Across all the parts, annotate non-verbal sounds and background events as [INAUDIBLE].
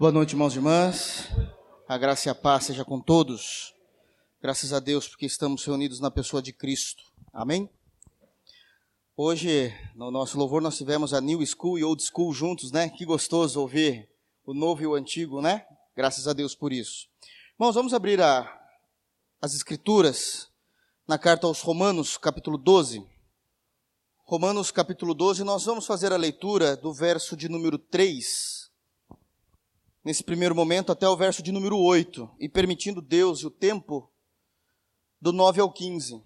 Boa noite, irmãos e irmãs. A graça e a paz seja com todos. Graças a Deus porque estamos reunidos na pessoa de Cristo. Amém? Hoje, no nosso louvor, nós tivemos a New School e Old School juntos, né? Que gostoso ouvir o novo e o antigo, né? Graças a Deus por isso. Irmãos, vamos abrir a, as Escrituras na carta aos Romanos, capítulo 12. Romanos, capítulo 12, nós vamos fazer a leitura do verso de número 3 nesse primeiro momento, até o verso de número 8, e permitindo Deus e o tempo, do 9 ao 15.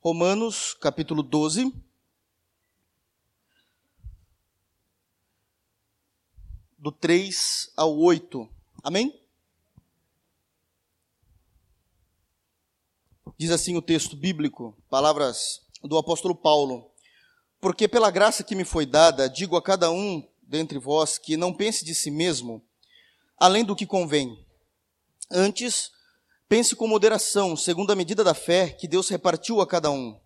Romanos, capítulo 12. Do 3 ao 8. Amém? Diz assim o texto bíblico, palavras do apóstolo Paulo. Porque pela graça que me foi dada, digo a cada um dentre vós que não pense de si mesmo além do que convém. Antes, pense com moderação, segundo a medida da fé que Deus repartiu a cada um.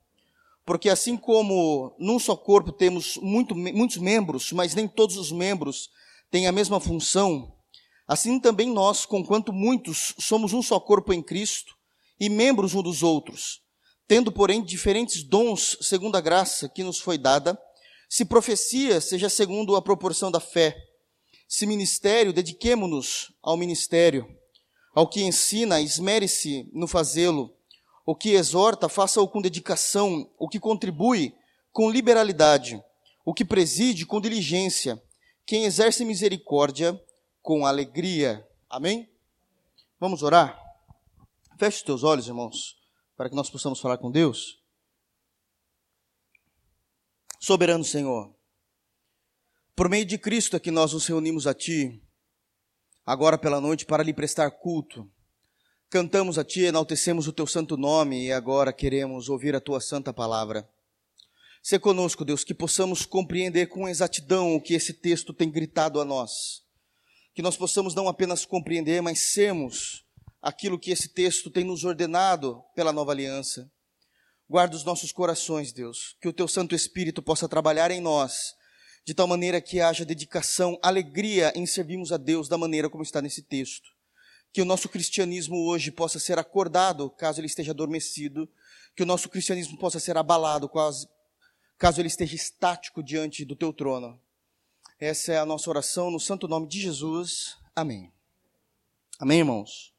Porque assim como num só corpo temos muito, muitos membros, mas nem todos os membros têm a mesma função, assim também nós, conquanto muitos, somos um só corpo em Cristo e membros um dos outros tendo, porém, diferentes dons segundo a graça que nos foi dada, se profecia, seja segundo a proporção da fé. Se ministério, dediquemo-nos ao ministério. Ao que ensina, esmere-se no fazê-lo. O que exorta, faça-o com dedicação. O que contribui, com liberalidade. O que preside, com diligência. Quem exerce misericórdia, com alegria. Amém? Vamos orar? Feche os teus olhos, irmãos para que nós possamos falar com Deus? Soberano Senhor, por meio de Cristo é que nós nos reunimos a Ti, agora pela noite, para lhe prestar culto. Cantamos a Ti, enaltecemos o Teu santo nome e agora queremos ouvir a Tua santa palavra. Se conosco, Deus, que possamos compreender com exatidão o que esse texto tem gritado a nós. Que nós possamos não apenas compreender, mas sermos aquilo que esse texto tem nos ordenado pela nova aliança. Guarda os nossos corações, Deus, que o teu Santo Espírito possa trabalhar em nós, de tal maneira que haja dedicação, alegria em servirmos a Deus da maneira como está nesse texto. Que o nosso cristianismo hoje possa ser acordado, caso ele esteja adormecido, que o nosso cristianismo possa ser abalado, caso, ele esteja estático diante do teu trono. Essa é a nossa oração no santo nome de Jesus. Amém. Amém, irmãos.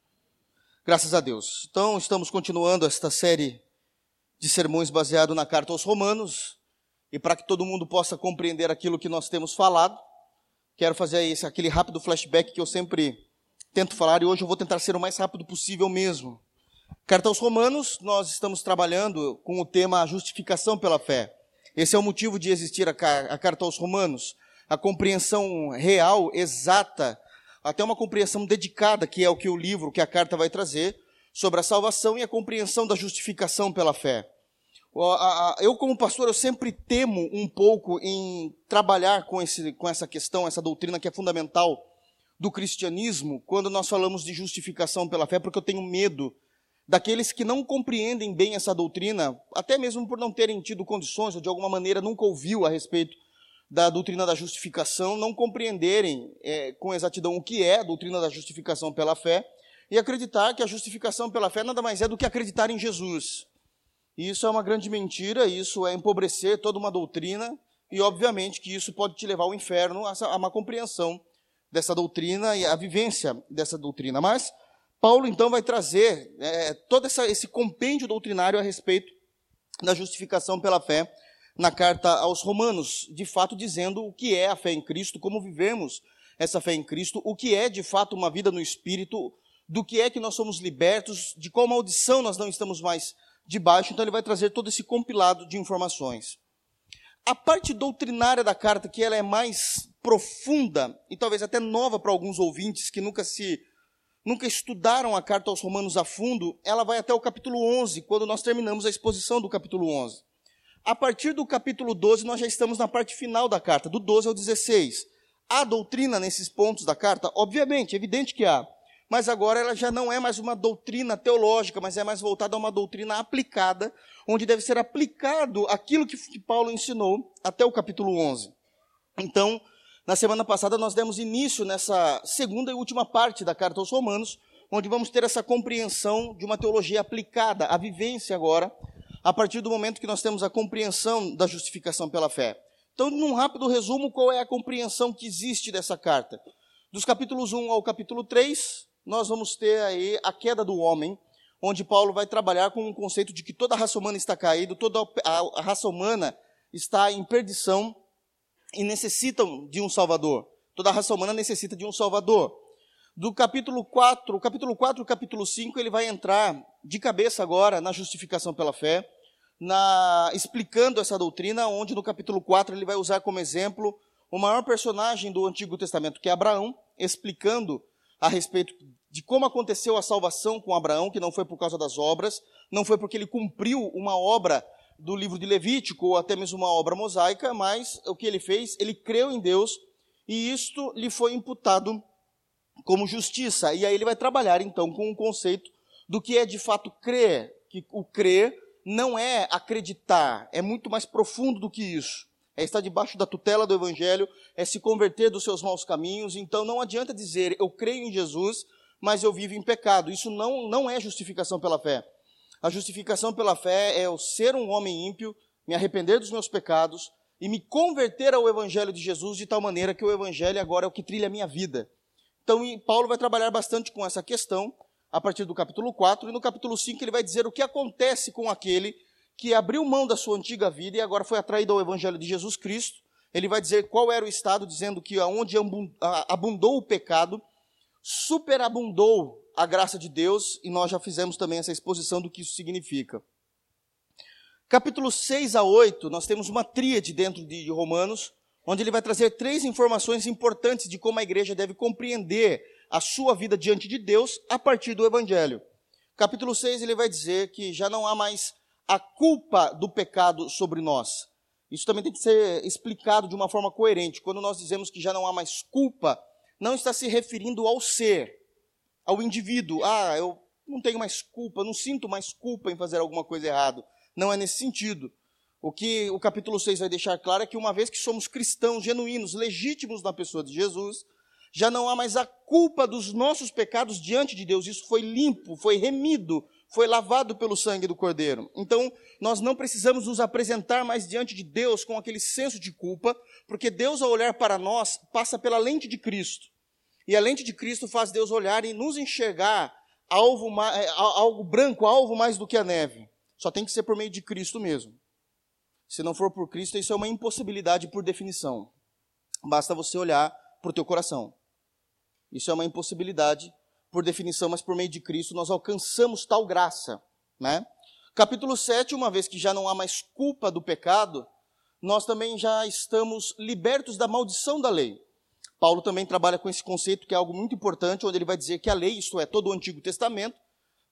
Graças a Deus. Então, estamos continuando esta série de sermões baseado na carta aos Romanos. E para que todo mundo possa compreender aquilo que nós temos falado, quero fazer esse, aquele rápido flashback que eu sempre tento falar e hoje eu vou tentar ser o mais rápido possível mesmo. Carta aos Romanos, nós estamos trabalhando com o tema justificação pela fé. Esse é o motivo de existir a, a carta aos Romanos, a compreensão real, exata até uma compreensão dedicada, que é o que o livro, que a carta vai trazer, sobre a salvação e a compreensão da justificação pela fé. Eu, como pastor, eu sempre temo um pouco em trabalhar com, esse, com essa questão, essa doutrina que é fundamental do cristianismo, quando nós falamos de justificação pela fé, porque eu tenho medo daqueles que não compreendem bem essa doutrina, até mesmo por não terem tido condições ou de alguma maneira nunca ouviu a respeito da doutrina da justificação, não compreenderem é, com exatidão o que é a doutrina da justificação pela fé e acreditar que a justificação pela fé nada mais é do que acreditar em Jesus. Isso é uma grande mentira, isso é empobrecer toda uma doutrina e, obviamente, que isso pode te levar ao inferno a uma compreensão dessa doutrina e a vivência dessa doutrina. Mas Paulo, então, vai trazer é, todo essa, esse compêndio doutrinário a respeito da justificação pela fé na carta aos Romanos, de fato dizendo o que é a fé em Cristo, como vivemos essa fé em Cristo, o que é de fato uma vida no Espírito, do que é que nós somos libertos, de qual maldição nós não estamos mais debaixo. Então ele vai trazer todo esse compilado de informações. A parte doutrinária da carta, que ela é mais profunda e talvez até nova para alguns ouvintes que nunca se nunca estudaram a carta aos Romanos a fundo, ela vai até o capítulo 11, quando nós terminamos a exposição do capítulo 11. A partir do capítulo 12, nós já estamos na parte final da carta, do 12 ao 16. Há doutrina nesses pontos da carta? Obviamente, evidente que há. Mas agora ela já não é mais uma doutrina teológica, mas é mais voltada a uma doutrina aplicada, onde deve ser aplicado aquilo que Paulo ensinou até o capítulo 11. Então, na semana passada nós demos início nessa segunda e última parte da carta aos Romanos, onde vamos ter essa compreensão de uma teologia aplicada à vivência agora, a partir do momento que nós temos a compreensão da justificação pela fé. Então, num rápido resumo, qual é a compreensão que existe dessa carta? Dos capítulos 1 ao capítulo 3, nós vamos ter aí a queda do homem, onde Paulo vai trabalhar com um conceito de que toda a raça humana está caída, toda a raça humana está em perdição e necessitam de um salvador. Toda a raça humana necessita de um salvador. Do capítulo 4, o capítulo 4 e o capítulo 5, ele vai entrar de cabeça agora na justificação pela fé, na, explicando essa doutrina, onde no capítulo 4 ele vai usar como exemplo o maior personagem do Antigo Testamento, que é Abraão, explicando a respeito de como aconteceu a salvação com Abraão, que não foi por causa das obras, não foi porque ele cumpriu uma obra do livro de Levítico ou até mesmo uma obra mosaica, mas o que ele fez, ele creu em Deus e isto lhe foi imputado como justiça. E aí ele vai trabalhar então com o conceito do que é de fato crer, que o crer não é acreditar, é muito mais profundo do que isso. É estar debaixo da tutela do evangelho, é se converter dos seus maus caminhos. Então não adianta dizer eu creio em Jesus, mas eu vivo em pecado. Isso não, não é justificação pela fé. A justificação pela fé é eu ser um homem ímpio, me arrepender dos meus pecados e me converter ao Evangelho de Jesus de tal maneira que o Evangelho agora é o que trilha a minha vida. Então, Paulo vai trabalhar bastante com essa questão a partir do capítulo 4, e no capítulo 5 ele vai dizer o que acontece com aquele que abriu mão da sua antiga vida e agora foi atraído ao Evangelho de Jesus Cristo. Ele vai dizer qual era o estado, dizendo que aonde abundou o pecado, superabundou a graça de Deus, e nós já fizemos também essa exposição do que isso significa. Capítulo 6 a 8, nós temos uma tríade dentro de Romanos, onde ele vai trazer três informações importantes de como a igreja deve compreender a sua vida diante de Deus a partir do Evangelho. Capítulo 6, ele vai dizer que já não há mais a culpa do pecado sobre nós. Isso também tem que ser explicado de uma forma coerente. Quando nós dizemos que já não há mais culpa, não está se referindo ao ser, ao indivíduo. Ah, eu não tenho mais culpa, não sinto mais culpa em fazer alguma coisa errada. Não é nesse sentido. O que o capítulo 6 vai deixar claro é que uma vez que somos cristãos genuínos, legítimos na pessoa de Jesus, já não há mais a culpa dos nossos pecados diante de Deus. Isso foi limpo, foi remido, foi lavado pelo sangue do Cordeiro. Então, nós não precisamos nos apresentar mais diante de Deus com aquele senso de culpa, porque Deus, ao olhar para nós, passa pela lente de Cristo. E a lente de Cristo faz Deus olhar e nos enxergar alvo, é, algo branco, alvo mais do que a neve. Só tem que ser por meio de Cristo mesmo. Se não for por Cristo, isso é uma impossibilidade por definição. Basta você olhar para o teu coração. Isso é uma impossibilidade por definição, mas por meio de Cristo nós alcançamos tal graça. Né? Capítulo 7, uma vez que já não há mais culpa do pecado, nós também já estamos libertos da maldição da lei. Paulo também trabalha com esse conceito que é algo muito importante, onde ele vai dizer que a lei, isto é, todo o Antigo Testamento,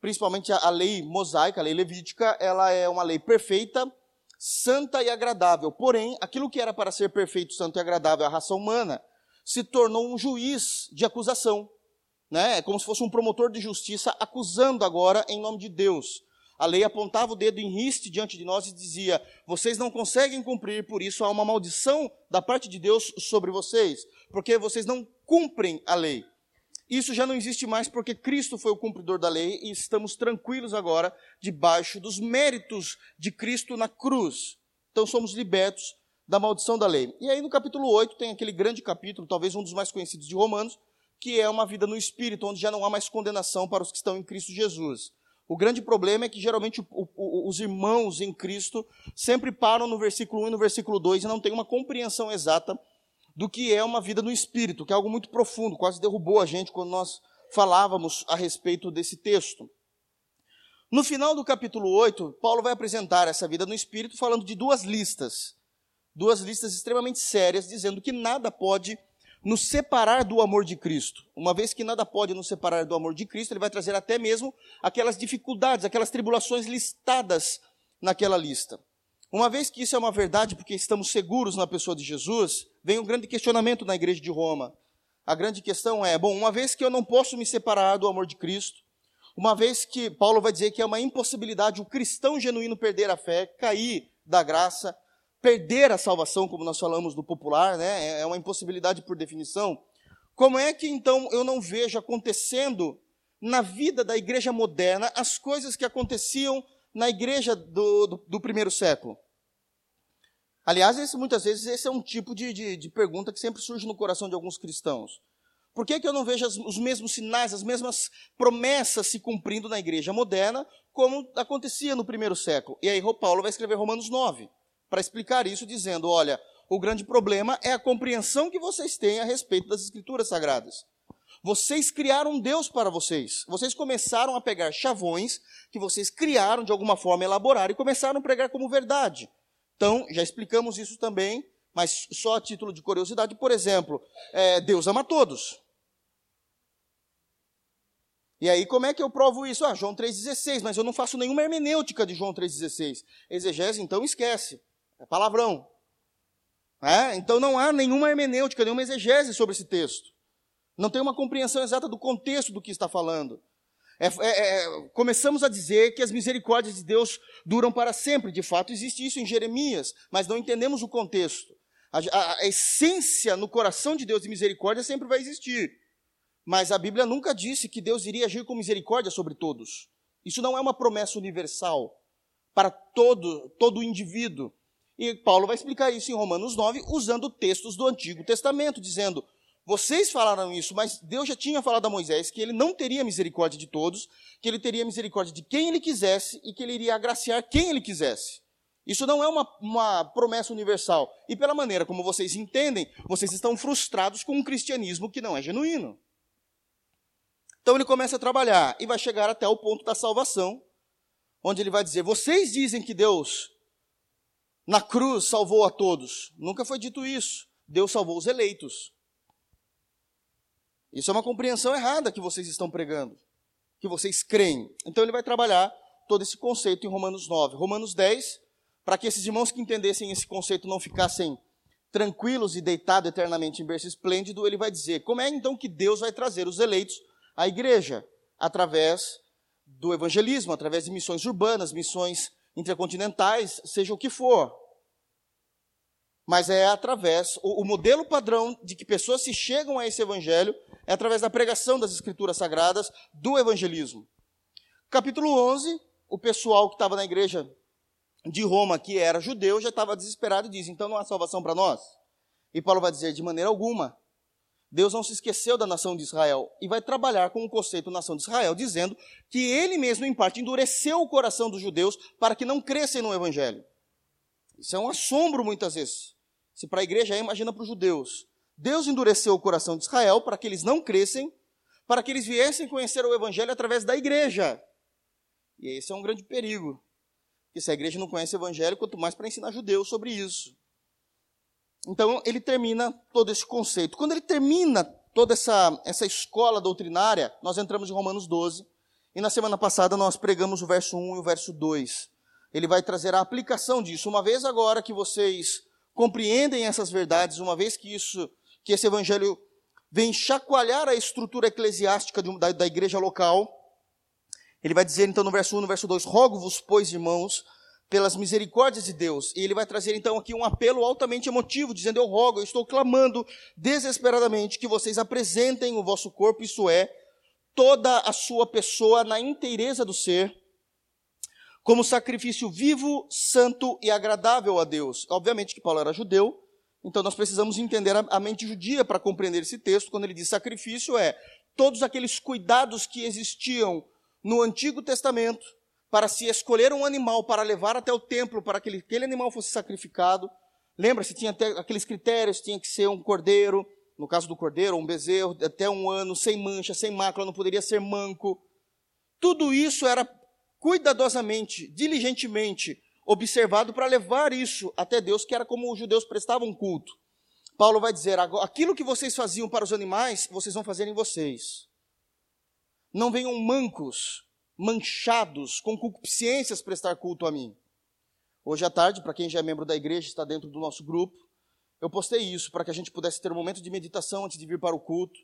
principalmente a, lei mosaica, a lei levítica, ela é uma lei perfeita, santa e agradável. Porém, aquilo que era para ser perfeito, santo e agradável à raça humana, se tornou um juiz de acusação. Né? É como se fosse um promotor de justiça acusando agora em nome de Deus. A lei apontava o dedo em riste diante de nós e dizia: vocês não conseguem cumprir, por isso há uma maldição da parte de Deus sobre vocês, porque vocês não cumprem a lei. Isso já não existe mais porque Cristo foi o cumpridor da lei e estamos tranquilos agora debaixo dos méritos de Cristo na cruz. Então somos libertos da maldição da lei. E aí no capítulo 8 tem aquele grande capítulo, talvez um dos mais conhecidos de Romanos, que é uma vida no espírito, onde já não há mais condenação para os que estão em Cristo Jesus. O grande problema é que geralmente o, o, os irmãos em Cristo sempre param no versículo 1 e no versículo 2 e não têm uma compreensão exata do que é uma vida no espírito, que é algo muito profundo, quase derrubou a gente quando nós falávamos a respeito desse texto. No final do capítulo 8, Paulo vai apresentar essa vida no espírito falando de duas listas. Duas listas extremamente sérias, dizendo que nada pode nos separar do amor de Cristo. Uma vez que nada pode nos separar do amor de Cristo, ele vai trazer até mesmo aquelas dificuldades, aquelas tribulações listadas naquela lista. Uma vez que isso é uma verdade, porque estamos seguros na pessoa de Jesus, vem um grande questionamento na igreja de Roma. A grande questão é: bom, uma vez que eu não posso me separar do amor de Cristo, uma vez que Paulo vai dizer que é uma impossibilidade o cristão genuíno perder a fé, cair da graça, perder a salvação, como nós falamos no popular, né? É uma impossibilidade por definição. Como é que então eu não vejo acontecendo na vida da igreja moderna as coisas que aconteciam na igreja do, do, do primeiro século? Aliás, esse, muitas vezes esse é um tipo de, de, de, pergunta que sempre surge no coração de alguns cristãos. Por que, que eu não vejo as, os mesmos sinais, as mesmas promessas se cumprindo na igreja moderna, como acontecia no primeiro século? E aí Paulo vai escrever Romanos 9, para explicar isso, dizendo: olha, o grande problema é a compreensão que vocês têm a respeito das escrituras sagradas. Vocês criaram um Deus para vocês. Vocês começaram a pegar chavões que vocês criaram de alguma forma, elaborar e começaram a pregar como verdade. Então, já explicamos isso também, mas só a título de curiosidade, por exemplo, é, Deus ama todos. E aí, como é que eu provo isso? Ah, João 3,16, mas eu não faço nenhuma hermenêutica de João 3,16. Exegese, então esquece. É palavrão. É? Então não há nenhuma hermenêutica, nenhuma exegese sobre esse texto. Não tem uma compreensão exata do contexto do que está falando. É, é, é, começamos a dizer que as misericórdias de Deus duram para sempre. De fato, existe isso em Jeremias, mas não entendemos o contexto. A, a, a essência no coração de Deus de misericórdia sempre vai existir. Mas a Bíblia nunca disse que Deus iria agir com misericórdia sobre todos. Isso não é uma promessa universal para todo, todo indivíduo. E Paulo vai explicar isso em Romanos 9, usando textos do Antigo Testamento, dizendo: vocês falaram isso, mas Deus já tinha falado a Moisés que ele não teria misericórdia de todos, que ele teria misericórdia de quem ele quisesse e que ele iria agraciar quem ele quisesse. Isso não é uma, uma promessa universal. E pela maneira como vocês entendem, vocês estão frustrados com um cristianismo que não é genuíno. Então ele começa a trabalhar e vai chegar até o ponto da salvação, onde ele vai dizer: Vocês dizem que Deus na cruz salvou a todos. Nunca foi dito isso. Deus salvou os eleitos. Isso é uma compreensão errada que vocês estão pregando, que vocês creem. Então ele vai trabalhar todo esse conceito em Romanos 9. Romanos 10, para que esses irmãos que entendessem esse conceito não ficassem tranquilos e deitados eternamente em berço esplêndido, ele vai dizer: como é então que Deus vai trazer os eleitos à igreja? Através do evangelismo, através de missões urbanas, missões intercontinentais, seja o que for mas é através, o, o, modelo padrão de que pessoas se chegam a esse evangelho é através da pregação das escrituras sagradas, do evangelismo. Capítulo 11, o pessoal que estava na igreja de Roma, que era judeu, já estava desesperado e diz: então não há salvação para nós? E Paulo vai dizer: de maneira alguma. Deus não se esqueceu da nação de Israel e vai trabalhar com o conceito nação de Israel, dizendo que ele mesmo, em parte, endureceu o coração dos judeus para que não crescem no evangelho. Isso é um assombro muitas vezes. Se para a igreja é, imagina para os judeus. Deus endureceu o coração de Israel para que eles não crescem, para que eles viessem conhecer o evangelho através da igreja. E esse é um grande perigo. Porque se a igreja não conhece o evangelho, quanto mais para ensinar judeus sobre isso. Então, ele termina todo esse conceito. Quando ele termina toda essa, essa escola doutrinária, nós entramos em Romanos 12. E na semana passada nós pregamos o verso 1 e o verso 2. Ele vai trazer a aplicação disso. Uma vez agora que vocês compreendem essas verdades, uma vez que isso, que esse evangelho vem chacoalhar a estrutura eclesiástica de, da, da igreja local, ele vai dizer então no verso 1, no verso 2, rogo-vos, pois, irmãos, pelas misericórdias de Deus. E ele vai trazer então aqui um apelo altamente emotivo, dizendo: Eu rogo, eu estou clamando desesperadamente que vocês apresentem o vosso corpo, isso é, toda a sua pessoa na inteireza do ser, como sacrifício vivo, santo e agradável a Deus. Obviamente que Paulo era judeu, então nós precisamos entender a mente judia para compreender esse texto. Quando ele diz sacrifício, é todos aqueles cuidados que existiam no Antigo Testamento para se escolher um animal para levar até o templo para que aquele animal fosse sacrificado. Lembra-se, tinha até aqueles critérios, tinha que ser um cordeiro, no caso do cordeiro, um bezerro, até um ano, sem mancha, sem mácula, não poderia ser manco. Tudo isso era cuidadosamente, diligentemente observado para levar isso até Deus, que era como os judeus prestavam culto. Paulo vai dizer: aquilo que vocês faziam para os animais, vocês vão fazer em vocês. Não venham mancos, manchados, com concupiscências prestar culto a mim. Hoje à tarde, para quem já é membro da igreja, está dentro do nosso grupo, eu postei isso para que a gente pudesse ter um momento de meditação antes de vir para o culto,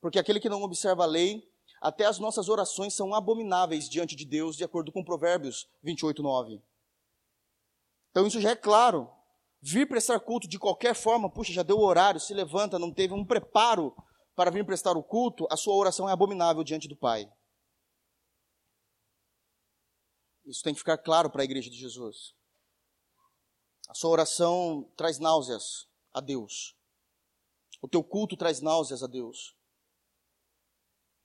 porque aquele que não observa a lei até as nossas orações são abomináveis diante de Deus, de acordo com Provérbios 28, 9. Então isso já é claro. vir prestar culto de qualquer forma, puxa, já deu o horário, se levanta, não teve um preparo para vir prestar o culto, a sua oração é abominável diante do Pai. Isso tem que ficar claro para a igreja de Jesus. A sua oração traz náuseas a Deus. O teu culto traz náuseas a Deus.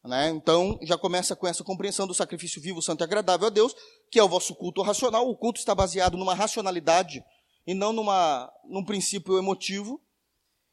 Né? Então, já começa com essa compreensão do sacrifício vivo, santo e agradável a Deus, que é o vosso culto racional. O culto está baseado numa racionalidade e não numa, num princípio emotivo.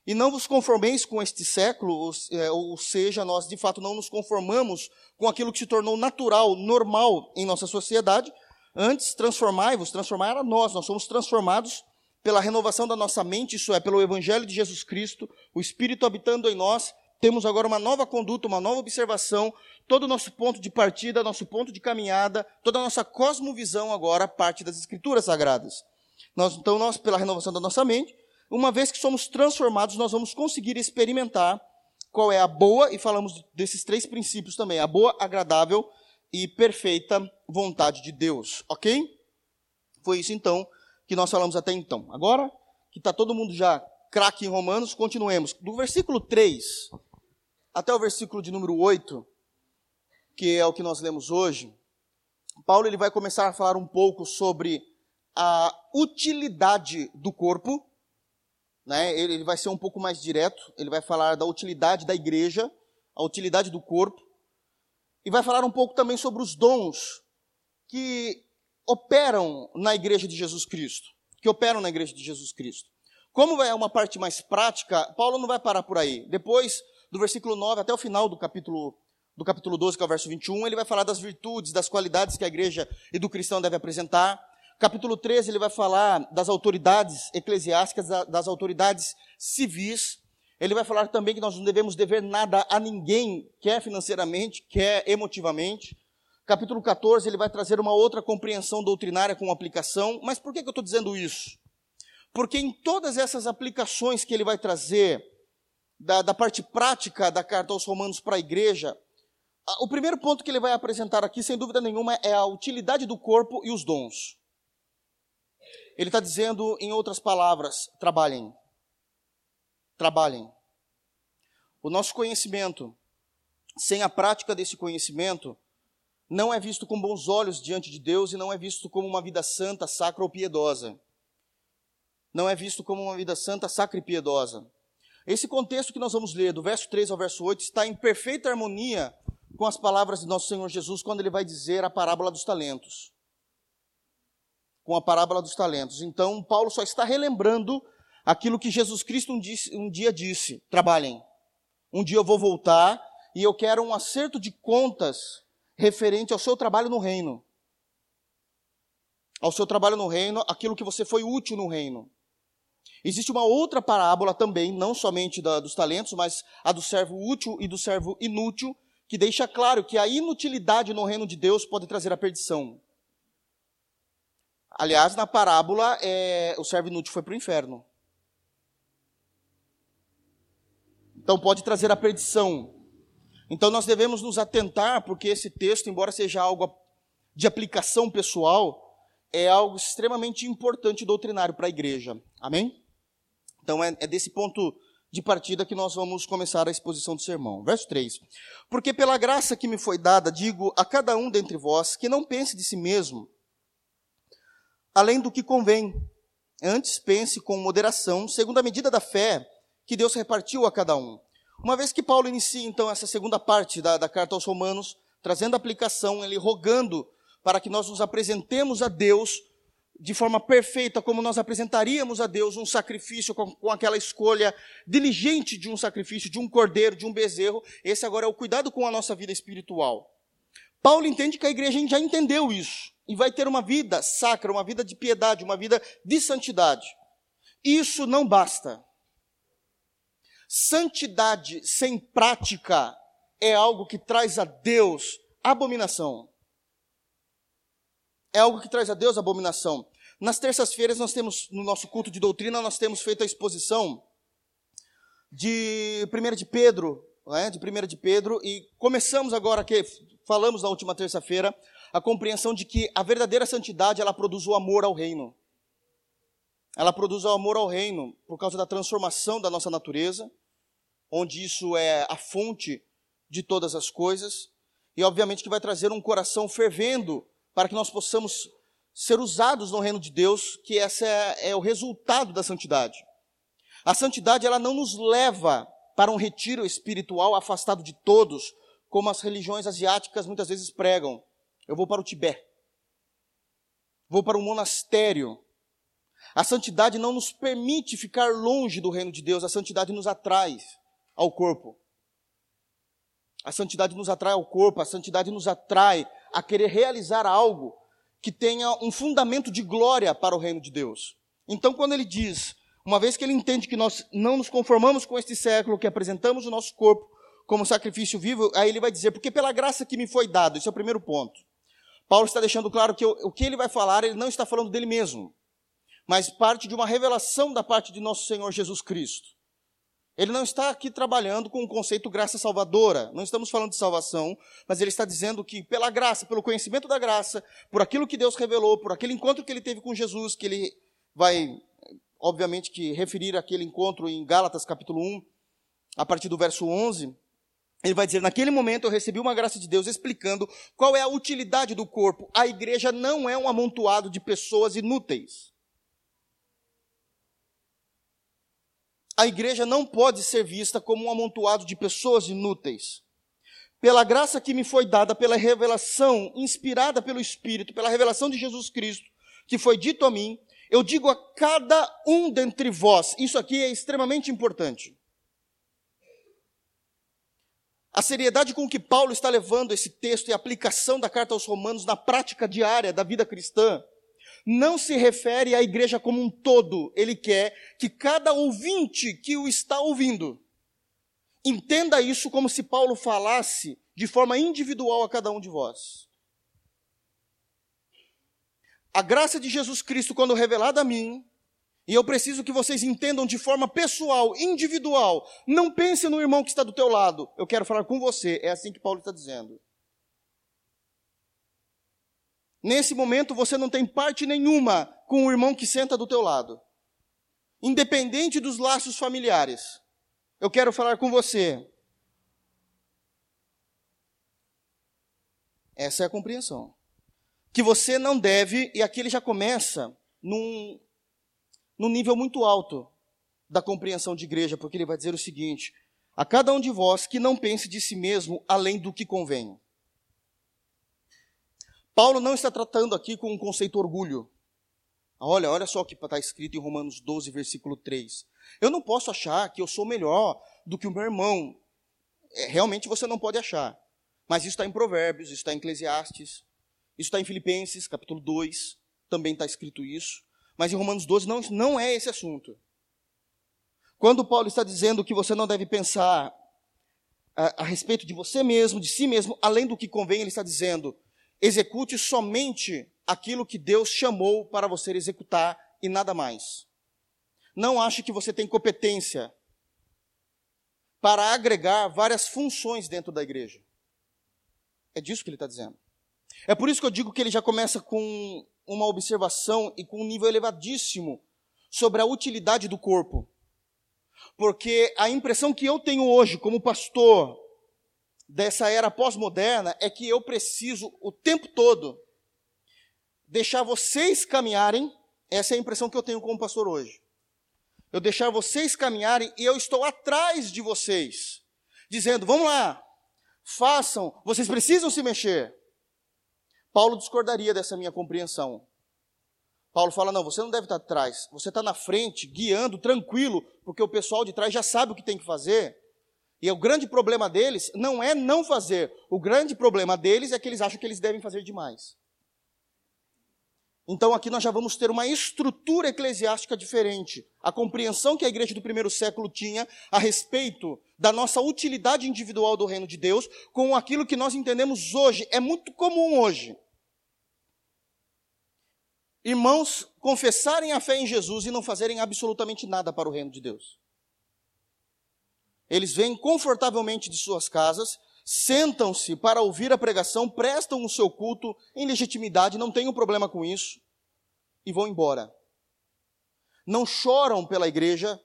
E não vos conformeis com este século, ou, é, ou seja, nós de fato não nos conformamos com aquilo que se tornou natural, normal em nossa sociedade. Antes, transformai-vos, transformar a nós, nós somos transformados pela renovação da nossa mente, isso é, pelo Evangelho de Jesus Cristo, o Espírito habitando em nós, temos agora uma nova conduta, uma nova observação, todo o nosso ponto de partida, nosso ponto de caminhada, toda a nossa cosmovisão agora parte das Escrituras Sagradas. Nós, então, nós, pela renovação da nossa mente, uma vez que somos transformados, nós vamos conseguir experimentar qual é a boa, e falamos desses três princípios também, a boa, agradável e perfeita vontade de Deus, ok? Foi isso então que nós falamos até então. Agora que está todo mundo já craque em Romanos, continuemos. Do versículo 3 até o versículo de número 8, que é o que nós lemos hoje, Paulo ele vai começar a falar um pouco sobre a utilidade do corpo, né? ele, ele vai ser um pouco mais direto, ele vai falar da utilidade da igreja, a utilidade do corpo, e vai falar um pouco também sobre os dons que operam na igreja de Jesus Cristo, que operam na igreja de Jesus Cristo. Como é uma parte mais prática, Paulo não vai parar por aí. Depois, do versículo 9 até o final do capítulo, do capítulo 12, que é o verso 21, ele vai falar das virtudes, das qualidades que a igreja e do cristão deve apresentar. Capítulo 13, ele vai falar das autoridades eclesiásticas, das autoridades civis. Ele vai falar também que nós não devemos dever nada a ninguém, quer financeiramente, quer emotivamente. Capítulo 14, ele vai trazer uma outra compreensão doutrinária com aplicação. Mas por que, que eu estou dizendo isso? Porque em todas essas aplicações que ele vai trazer, da, da parte prática da carta aos Romanos para a igreja, o primeiro ponto que ele vai apresentar aqui, sem dúvida nenhuma, é a utilidade do corpo e os dons. Ele está dizendo, em outras palavras, trabalhem. Trabalhem. O nosso conhecimento, sem a prática desse conhecimento, não é visto com bons olhos diante de Deus e não é visto como uma vida santa, sacra ou piedosa. Não é visto como uma vida santa, sacra e piedosa. Esse contexto que nós vamos ler, do verso 3 ao verso 8, está em perfeita harmonia com as palavras de nosso Senhor Jesus quando ele vai dizer a parábola dos talentos. Com a parábola dos talentos. Então, Paulo só está relembrando aquilo que Jesus Cristo um dia, um dia disse: trabalhem. Um dia eu vou voltar e eu quero um acerto de contas referente ao seu trabalho no reino. Ao seu trabalho no reino, aquilo que você foi útil no reino. Existe uma outra parábola também, não somente da, dos talentos, mas a do servo útil e do servo inútil, que deixa claro que a inutilidade no reino de Deus pode trazer a perdição. Aliás, na parábola, é, o servo inútil foi para o inferno. Então pode trazer a perdição. Então nós devemos nos atentar, porque esse texto, embora seja algo de aplicação pessoal, é algo extremamente importante doutrinário para a igreja. Amém? Então é, é desse ponto de partida que nós vamos começar a exposição do sermão. Verso 3. Porque pela graça que me foi dada, digo a cada um dentre vós que não pense de si mesmo, além do que convém. Antes pense com moderação, segundo a medida da fé que Deus repartiu a cada um. Uma vez que Paulo inicia, então, essa segunda parte da, da carta aos Romanos, trazendo aplicação, ele rogando para que nós nos apresentemos a Deus de forma perfeita, como nós apresentaríamos a Deus um sacrifício com, com, aquela escolha diligente de um sacrifício, de um cordeiro, de um bezerro. Esse agora é o cuidado com a nossa vida espiritual. Paulo entende que a igreja já entendeu isso e vai ter uma vida sacra, uma vida de piedade, uma vida de santidade. Isso não basta. Santidade sem prática é algo que traz a Deus abominação é algo que traz a Deus abominação. Nas terças-feiras nós temos, no nosso culto de doutrina, nós temos feito a exposição de 1 de Pedro, né, de 1 de Pedro, e começamos agora, que falamos na última terça-feira, a compreensão de que a verdadeira santidade, ela produz o amor ao reino. ela produz o amor ao reino por causa da transformação da nossa natureza, onde isso é a fonte de todas as coisas, e obviamente que vai trazer um coração fervendo para que nós possamos ser usados no reino de Deus, que esse é, é o resultado da santidade. A santidade ela não nos leva para um retiro espiritual afastado de todos, como as religiões asiáticas muitas vezes pregam. Eu vou para o Tibete. Vou para um monastério. A santidade não nos permite ficar longe do reino de Deus, a santidade nos atrai ao corpo. A santidade nos atrai ao corpo, a santidade nos atrai a querer realizar algo que tenha um fundamento de glória para o reino de Deus. Então, quando ele diz, uma vez que ele entende que nós não nos conformamos com este século, que apresentamos o nosso corpo como sacrifício vivo, aí ele vai dizer, porque pela graça que me foi dado, esse é o primeiro ponto. Paulo está deixando claro que o que ele vai falar, ele não está falando dele mesmo, mas parte de uma revelação da parte de nosso Senhor Jesus Cristo. Ele não está aqui trabalhando com o conceito graça salvadora. Não estamos falando de salvação, mas ele está dizendo que pela graça, pelo conhecimento da graça, por aquilo que Deus revelou, por aquele encontro que ele teve com Jesus, que ele vai, obviamente, que referir aquele encontro em Gálatas capítulo 1, a partir do verso 11, ele vai dizer: Naquele momento eu recebi uma graça de Deus explicando qual é a utilidade do corpo. A igreja não é um amontoado de pessoas inúteis. A igreja não pode ser vista como um amontoado de pessoas inúteis. Pela graça que me foi dada, pela revelação inspirada pelo Espírito, pela revelação de Jesus Cristo, que foi dito a mim, eu digo a cada um dentre vós, isso aqui é extremamente importante. A seriedade com que Paulo está levando esse texto e a aplicação da carta aos Romanos na prática diária da vida cristã não se refere à igreja como um todo. Ele quer que cada ouvinte que o está ouvindo entenda isso como se Paulo falasse de forma individual a cada um de vós. A graça de Jesus Cristo, quando revelada a mim, e eu preciso que vocês entendam de forma pessoal, individual. Não pense no irmão que está do teu lado. Eu quero falar com você. É assim que Paulo está dizendo. Nesse momento você não tem parte nenhuma com o irmão que senta do teu lado. Independente dos laços familiares. Eu quero falar com você. Essa é a compreensão. Que você não deve, e aqui ele já começa num, num nível muito alto da compreensão de igreja, porque ele vai dizer o seguinte: a cada um de vós que não pense de si mesmo além do que convém. Paulo não está tratando aqui com um conceito orgulho. Olha, olha só o que está escrito em Romanos 12, versículo 3. Eu não posso achar que eu sou melhor do que o meu irmão. É, realmente você não pode achar. Mas isso está em Provérbios, isso está em Eclesiastes, isso está em Filipenses, capítulo 2, também está escrito isso. Mas em Romanos 12 não, não é esse assunto. Quando Paulo está dizendo que você não deve pensar a, a respeito de você mesmo, de si mesmo, além do que convém, ele está dizendo: Execute somente aquilo que Deus chamou para você executar e nada mais. Não ache que você tem competência para agregar várias funções dentro da igreja. É disso que ele está dizendo. É por isso que eu digo que ele já começa com uma observação e com um nível elevadíssimo sobre a utilidade do corpo. Porque a impressão que eu tenho hoje como pastor dessa era pós-moderna é que eu preciso o tempo todo deixar vocês caminharem. Essa é a impressão que eu tenho como pastor hoje. Eu deixar vocês caminharem e eu estou atrás de vocês, dizendo: vamos lá, façam, vocês precisam se mexer. Paulo discordaria dessa minha compreensão. Paulo fala: não, você não deve estar atrás, você está na frente, guiando, tranquilo, porque o pessoal de trás já sabe o que tem que fazer. E o grande problema deles não é não fazer. O grande problema deles é que eles acham que eles devem fazer demais. Então aqui nós já vamos ter uma estrutura eclesiástica diferente. A compreensão que a igreja do primeiro século tinha a respeito da nossa utilidade individual do reino de Deus com aquilo que nós entendemos hoje. É muito comum hoje. Irmãos confessarem a fé em Jesus e não fazerem absolutamente nada para o reino de Deus. Eles vêm confortavelmente de suas casas, sentam-se para ouvir a pregação, prestam o seu culto em legitimidade, não tem um problema com isso, e vão embora. não choram pela igreja,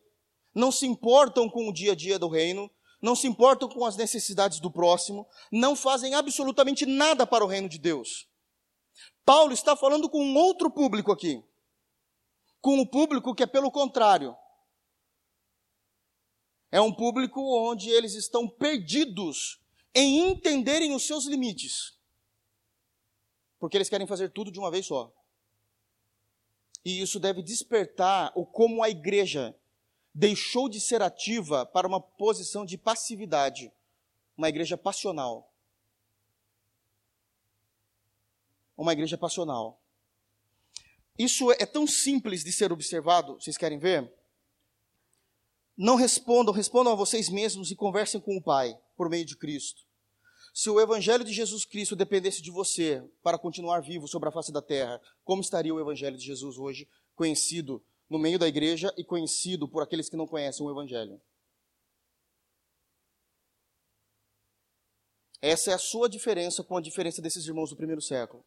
não se importam com o dia a dia do reino, não se importam com as necessidades do próximo, não fazem absolutamente nada para o reino de Deus. Paulo está falando com um outro público aqui. Com o público que é pelo contrário. É um público onde eles estão perdidos em entenderem os seus limites. Porque eles querem fazer tudo de uma vez só. E isso deve despertar o como a igreja deixou de ser ativa para uma posição de passividade, uma igreja passional. Uma igreja passional. Isso é tão simples de ser observado, vocês querem ver? Não respondam, respondam a vocês mesmos e conversem com o Pai por meio de Cristo. Se o Evangelho de Jesus Cristo dependesse de você para continuar vivo sobre a face da terra, como estaria o Evangelho de Jesus hoje, conhecido no meio da igreja e conhecido por aqueles que não conhecem o Evangelho? Essa é a sua diferença com a diferença desses irmãos do primeiro século.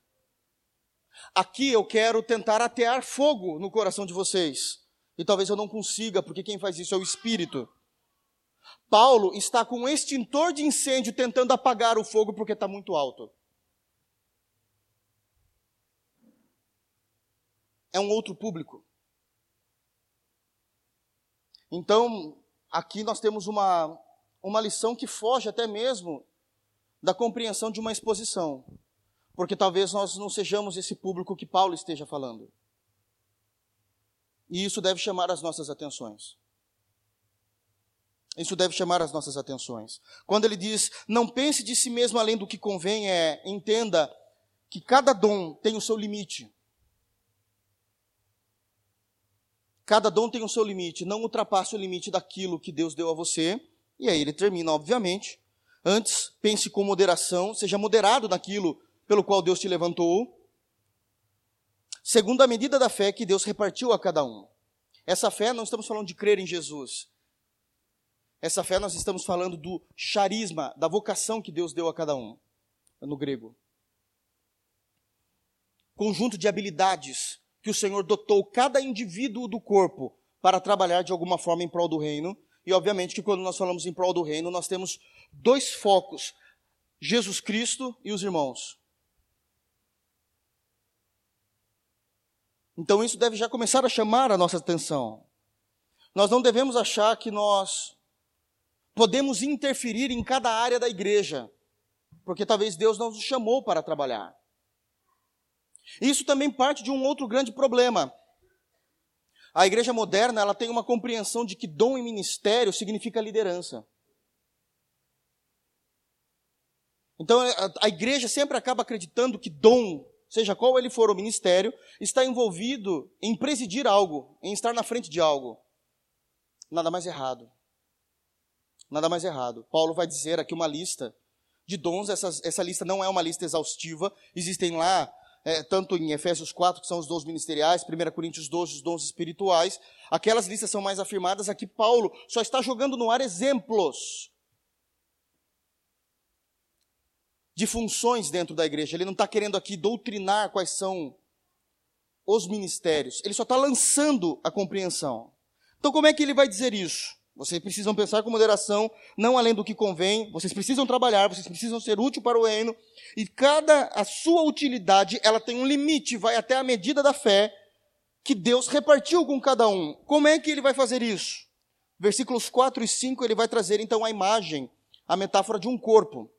Aqui eu quero tentar atear fogo no coração de vocês. E talvez eu não consiga, porque quem faz isso é o Espírito. Paulo está com um extintor de incêndio tentando apagar o fogo porque está muito alto. É um outro público. Então, aqui nós temos uma, uma lição que foge até mesmo da compreensão de uma exposição. Porque talvez nós não sejamos esse público que Paulo esteja falando. E isso deve chamar as nossas atenções. Isso deve chamar as nossas atenções. Quando ele diz, não pense de si mesmo além do que convém, é, entenda que cada dom tem o seu limite. Cada dom tem o seu limite, não ultrapasse o limite daquilo que Deus deu a você. E aí ele termina, obviamente. Antes, pense com moderação, seja moderado naquilo pelo qual Deus te levantou. Segundo a medida da fé que Deus repartiu a cada um. Essa fé, não estamos falando de crer em Jesus. Essa fé nós estamos falando do charisma, da vocação que Deus deu a cada um, no grego. Conjunto de habilidades que o Senhor dotou cada indivíduo do corpo para trabalhar de alguma forma em prol do reino. E obviamente que quando nós falamos em prol do reino, nós temos dois focos: Jesus Cristo e os irmãos. Então isso deve já começar a chamar a nossa atenção. Nós não devemos achar que nós podemos interferir em cada área da igreja, porque talvez Deus não nos chamou para trabalhar. Isso também parte de um outro grande problema. A igreja moderna, ela tem uma compreensão de que dom e ministério significa liderança. Então, a igreja sempre acaba acreditando que dom, seja qual ele for o ministério, está envolvido em presidir algo, em estar na frente de algo. Nada mais errado. Nada mais errado. Paulo vai dizer aqui uma lista de dons, essa, essa lista não é uma lista exaustiva, existem lá, é, tanto em Efésios 4, que são os dons ministeriais, 1 Coríntios 12, os dons espirituais, aquelas listas são mais afirmadas, aqui Paulo só está jogando no ar exemplos de funções dentro da igreja, ele não está querendo aqui doutrinar quais são os ministérios, ele só está lançando a compreensão. Então como é que ele vai dizer isso? Vocês precisam pensar com moderação, não além do que convém. Vocês precisam trabalhar, vocês precisam ser útil para o reino. E cada a sua utilidade, ela tem um limite, vai até a medida da fé que Deus repartiu com cada um. Como é que ele vai fazer isso? Versículos 4 e 5, ele vai trazer então a imagem, a metáfora de um corpo.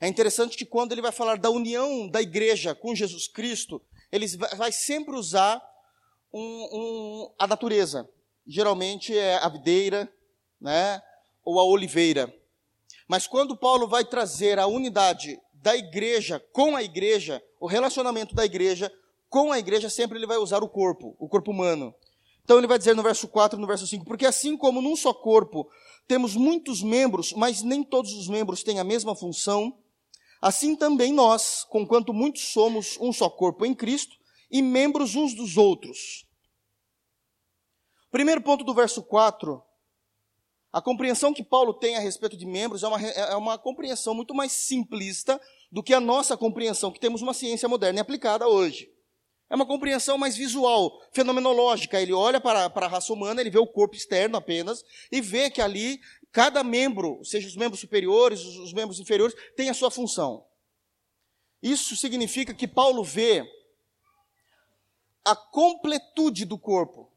É interessante que quando ele vai falar da união da igreja com Jesus Cristo, ele vai sempre usar um, um, a natureza geralmente é a videira, né, ou a oliveira. Mas quando Paulo vai trazer a unidade da igreja com a igreja, o relacionamento da igreja com a igreja, sempre ele vai usar o corpo, o corpo humano. Então ele vai dizer no verso 4 e no verso 5, porque assim como num só corpo temos muitos membros, mas nem todos os membros têm a mesma função, assim também nós, conquanto muitos somos um só corpo em Cristo e membros uns dos outros. Primeiro ponto do verso 4. A compreensão que Paulo tem a respeito de membros é uma, é uma compreensão muito mais simplista do que a nossa compreensão, que temos uma ciência moderna e aplicada hoje. É uma compreensão mais visual, fenomenológica. Ele olha para, para a raça humana, ele vê o corpo externo apenas e vê que ali cada membro, seja os membros superiores, os, os membros inferiores, tem a sua função. Isso significa que Paulo vê a completude do corpo.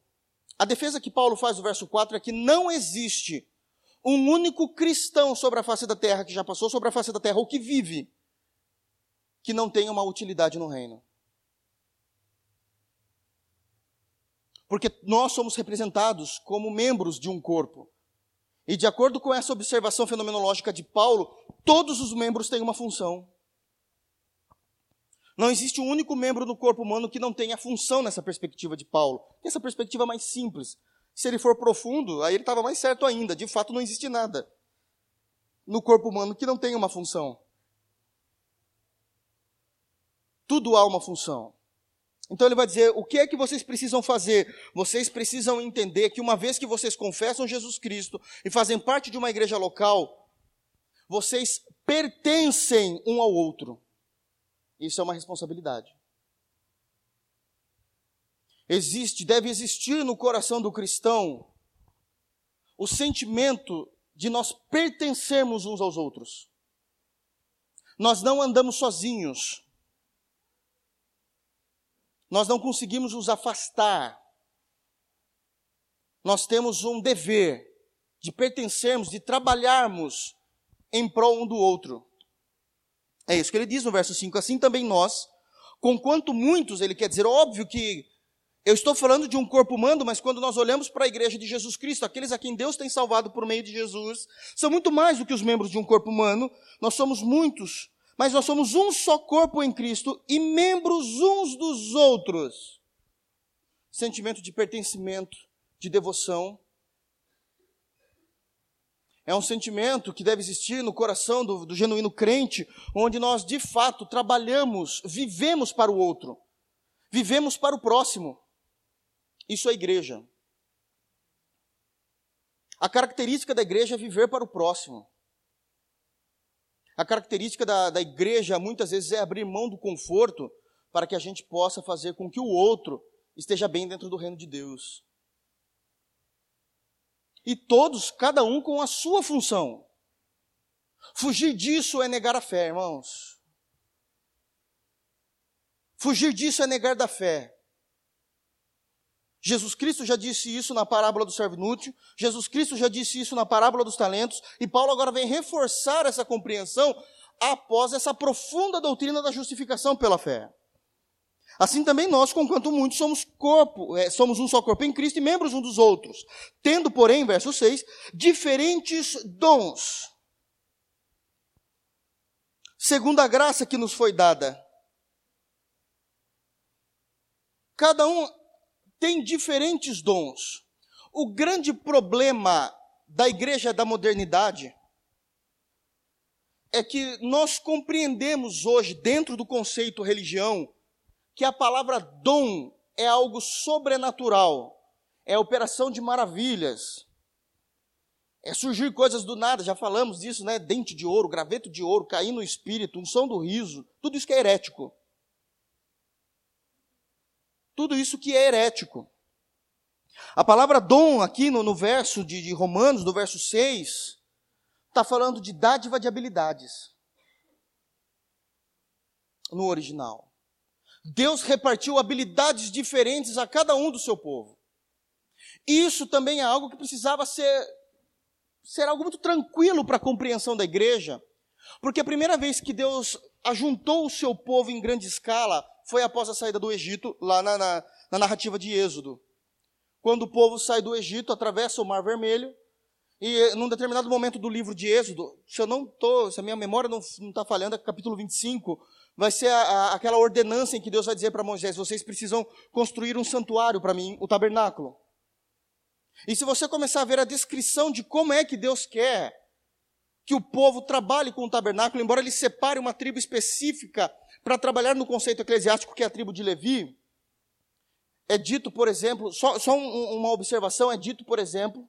A defesa que Paulo faz no verso 4 é que não existe um único cristão sobre a face da terra que já passou sobre a face da terra ou que vive que não tenha uma utilidade no reino. Porque nós somos representados como membros de um corpo. E de acordo com essa observação fenomenológica de Paulo, todos os membros têm uma função. Não existe um único membro do corpo humano que não tenha função nessa perspectiva de Paulo. Essa perspectiva mais simples. Se ele for profundo, aí ele estava mais certo ainda. De fato, não existe nada no corpo humano que não tenha uma função. Tudo há uma função. Então ele vai dizer: o que é que vocês precisam fazer? Vocês precisam entender que uma vez que vocês confessam Jesus Cristo e fazem parte de uma igreja local, vocês pertencem um ao outro. Isso é uma responsabilidade. Existe, deve existir no coração do cristão o sentimento de nós pertencermos uns aos outros. Nós não andamos sozinhos. Nós não conseguimos nos afastar. Nós temos um dever de pertencermos, de trabalharmos em prol um do outro. É isso que ele diz no verso 5. Assim também nós, com quanto muitos, ele quer dizer, óbvio que eu estou falando de um corpo humano, mas quando nós olhamos para a igreja de Jesus Cristo, aqueles a quem Deus tem salvado por meio de Jesus, são muito mais do que os membros de um corpo humano. Nós somos muitos, mas nós somos um só corpo em Cristo e membros uns dos outros. Sentimento de pertencimento, de devoção, é um sentimento que deve existir no coração do, do, genuíno crente, onde nós de fato trabalhamos, vivemos para o outro, vivemos para o próximo. Isso é igreja. A característica da igreja é viver para o próximo. A característica da, da igreja muitas vezes é abrir mão do conforto para que a gente possa fazer com que o outro esteja bem dentro do reino de Deus. E todos, cada um com a sua função. Fugir disso é negar a fé, irmãos. Fugir disso é negar da fé. Jesus Cristo já disse isso na parábola do servo inútil, Jesus Cristo já disse isso na parábola dos talentos, e Paulo agora vem reforçar essa compreensão após essa profunda doutrina da justificação pela fé. Assim também nós, conquanto muitos, somos corpo, é, somos um só corpo em Cristo e membros um dos outros, tendo, porém, verso 6, diferentes dons, segundo a graça que nos foi dada. Cada um tem diferentes dons. O grande problema da igreja da modernidade é que nós compreendemos hoje, dentro do conceito religião, que a palavra dom é algo sobrenatural, é operação de maravilhas, é surgir coisas do nada, já falamos disso, né? Dente de ouro, graveto de ouro, cair no espírito, unção do riso, tudo isso que é herético. Tudo isso que é herético. A palavra dom, aqui no, no verso de, de Romanos, no verso 6, está falando de dádiva de habilidades. No original. Deus repartiu habilidades diferentes a cada um do seu povo. Isso também é algo que precisava ser, ser algo muito tranquilo para a compreensão da igreja, porque a primeira vez que Deus ajuntou o seu povo em grande escala foi após a saída do Egito, lá na, na, na narrativa de Êxodo. Quando o povo sai do Egito, atravessa o Mar Vermelho, e num determinado momento do livro de Êxodo, se eu não estou, se a minha memória não está falhando, é capítulo 25, vai ser a, a, aquela ordenança em que Deus vai dizer para Moisés: vocês precisam construir um santuário para mim, o tabernáculo. E se você começar a ver a descrição de como é que Deus quer que o povo trabalhe com o tabernáculo, embora ele separe uma tribo específica para trabalhar no conceito eclesiástico, que é a tribo de Levi, é dito, por exemplo, só, só um, uma observação, é dito, por exemplo,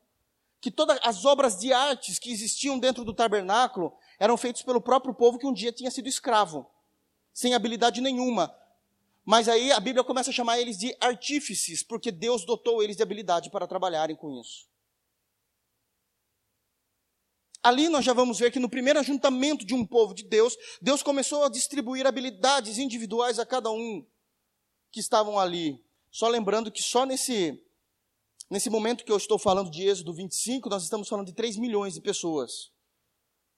que todas as obras de artes que existiam dentro do tabernáculo eram feitas pelo próprio povo que um dia tinha sido escravo sem habilidade nenhuma. Mas aí a Bíblia começa a chamar eles de artífices, porque Deus dotou eles de habilidade para trabalharem com isso. Ali nós já vamos ver que no primeiro ajuntamento de um povo de Deus, Deus começou a distribuir habilidades individuais a cada um que estavam ali. Só lembrando que só nesse, nesse momento que eu estou falando de Êxodo 25, nós estamos falando de 3 milhões de pessoas.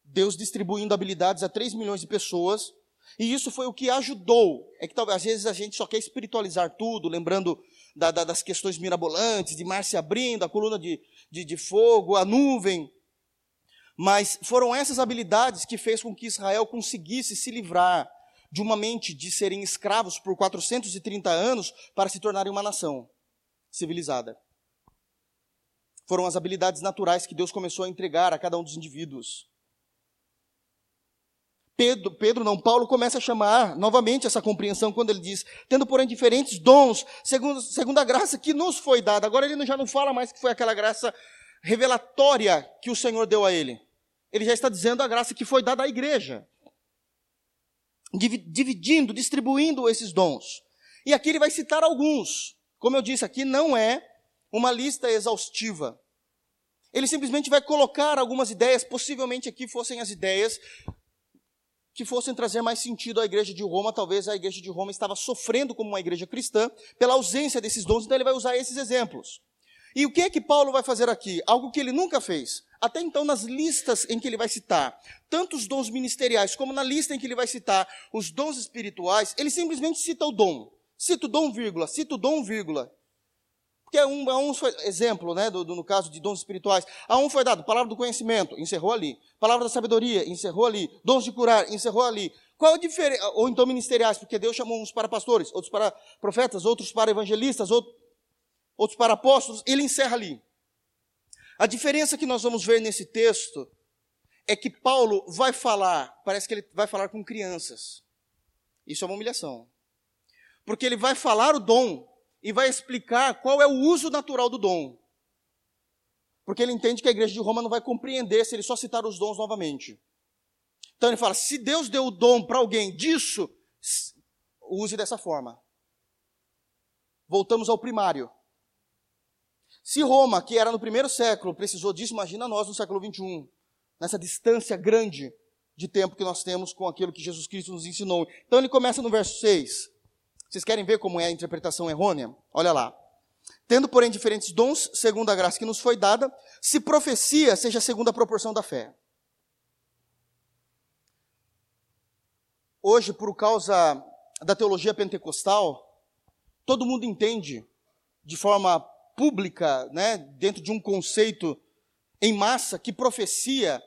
Deus distribuindo habilidades a 3 milhões de pessoas e isso foi o que ajudou. É que talvez às vezes a gente só quer espiritualizar tudo, lembrando da, da, das questões mirabolantes, de mar se abrindo, a coluna de, de, de fogo, a nuvem. Mas foram essas habilidades que fez com que Israel conseguisse se livrar de uma mente de serem escravos por 430 anos para se tornarem uma nação civilizada. Foram as habilidades naturais que Deus começou a entregar a cada um dos indivíduos. Pedro, Pedro não, Paulo começa a chamar novamente essa compreensão quando ele diz, tendo porém diferentes dons, segundo, segundo a graça que nos foi dada. Agora ele já não fala mais que foi aquela graça revelatória que o Senhor deu a ele. Ele já está dizendo a graça que foi dada à igreja. Dividindo, distribuindo esses dons. E aqui ele vai citar alguns. Como eu disse, aqui não é uma lista exaustiva. Ele simplesmente vai colocar algumas ideias, possivelmente aqui fossem as ideias que fossem trazer mais sentido à igreja de Roma. Talvez a igreja de Roma estava sofrendo como uma igreja cristã pela ausência desses dons, então ele vai usar esses exemplos. E o que é que Paulo vai fazer aqui? Algo que ele nunca fez. Até então, nas listas em que ele vai citar, tanto os dons ministeriais, como na lista em que ele vai citar os dons espirituais, ele simplesmente cita o dom. Cita o dom, vírgula, cita o dom, vírgula. Porque a um, a um exemplo, né, do, do, no caso de dons espirituais, a um foi dado palavra do conhecimento, encerrou ali. Palavra da sabedoria, encerrou ali. Dons de curar, encerrou ali. Qual a diferença? Ou então ministeriais, porque Deus chamou uns para pastores, outros para profetas, outros para evangelistas, outros para apóstolos, ele encerra ali. A diferença que nós vamos ver nesse texto é que Paulo vai falar, parece que ele vai falar com crianças. Isso é uma humilhação. Porque ele vai falar o dom, e vai explicar qual é o uso natural do dom. Porque ele entende que a igreja de Roma não vai compreender se ele só citar os dons novamente. Então ele fala: se Deus deu o dom para alguém disso, use dessa forma. Voltamos ao primário. Se Roma, que era no primeiro século, precisou disso, imagina nós no século 21, nessa distância grande de tempo que nós temos com aquilo que Jesus Cristo nos ensinou. Então ele começa no verso 6. Vocês querem ver como é a interpretação errônea? Olha lá. Tendo, porém, diferentes dons, segundo a graça que nos foi dada, se profecia, seja segundo a proporção da fé. Hoje, por causa da teologia pentecostal, todo mundo entende de forma pública, né, dentro de um conceito em massa, que profecia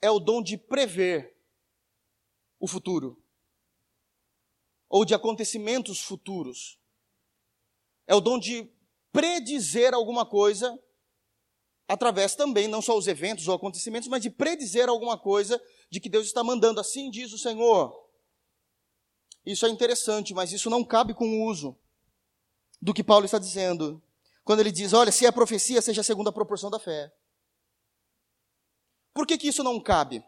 é o dom de prever o futuro ou de acontecimentos futuros. É o dom de predizer alguma coisa através também, não só os eventos ou acontecimentos, mas de predizer alguma coisa de que Deus está mandando. Assim diz o Senhor. Isso é interessante, mas isso não cabe com o uso do que Paulo está dizendo. Quando ele diz, olha, se é profecia, seja a proporção da fé. Por que, que isso não cabe?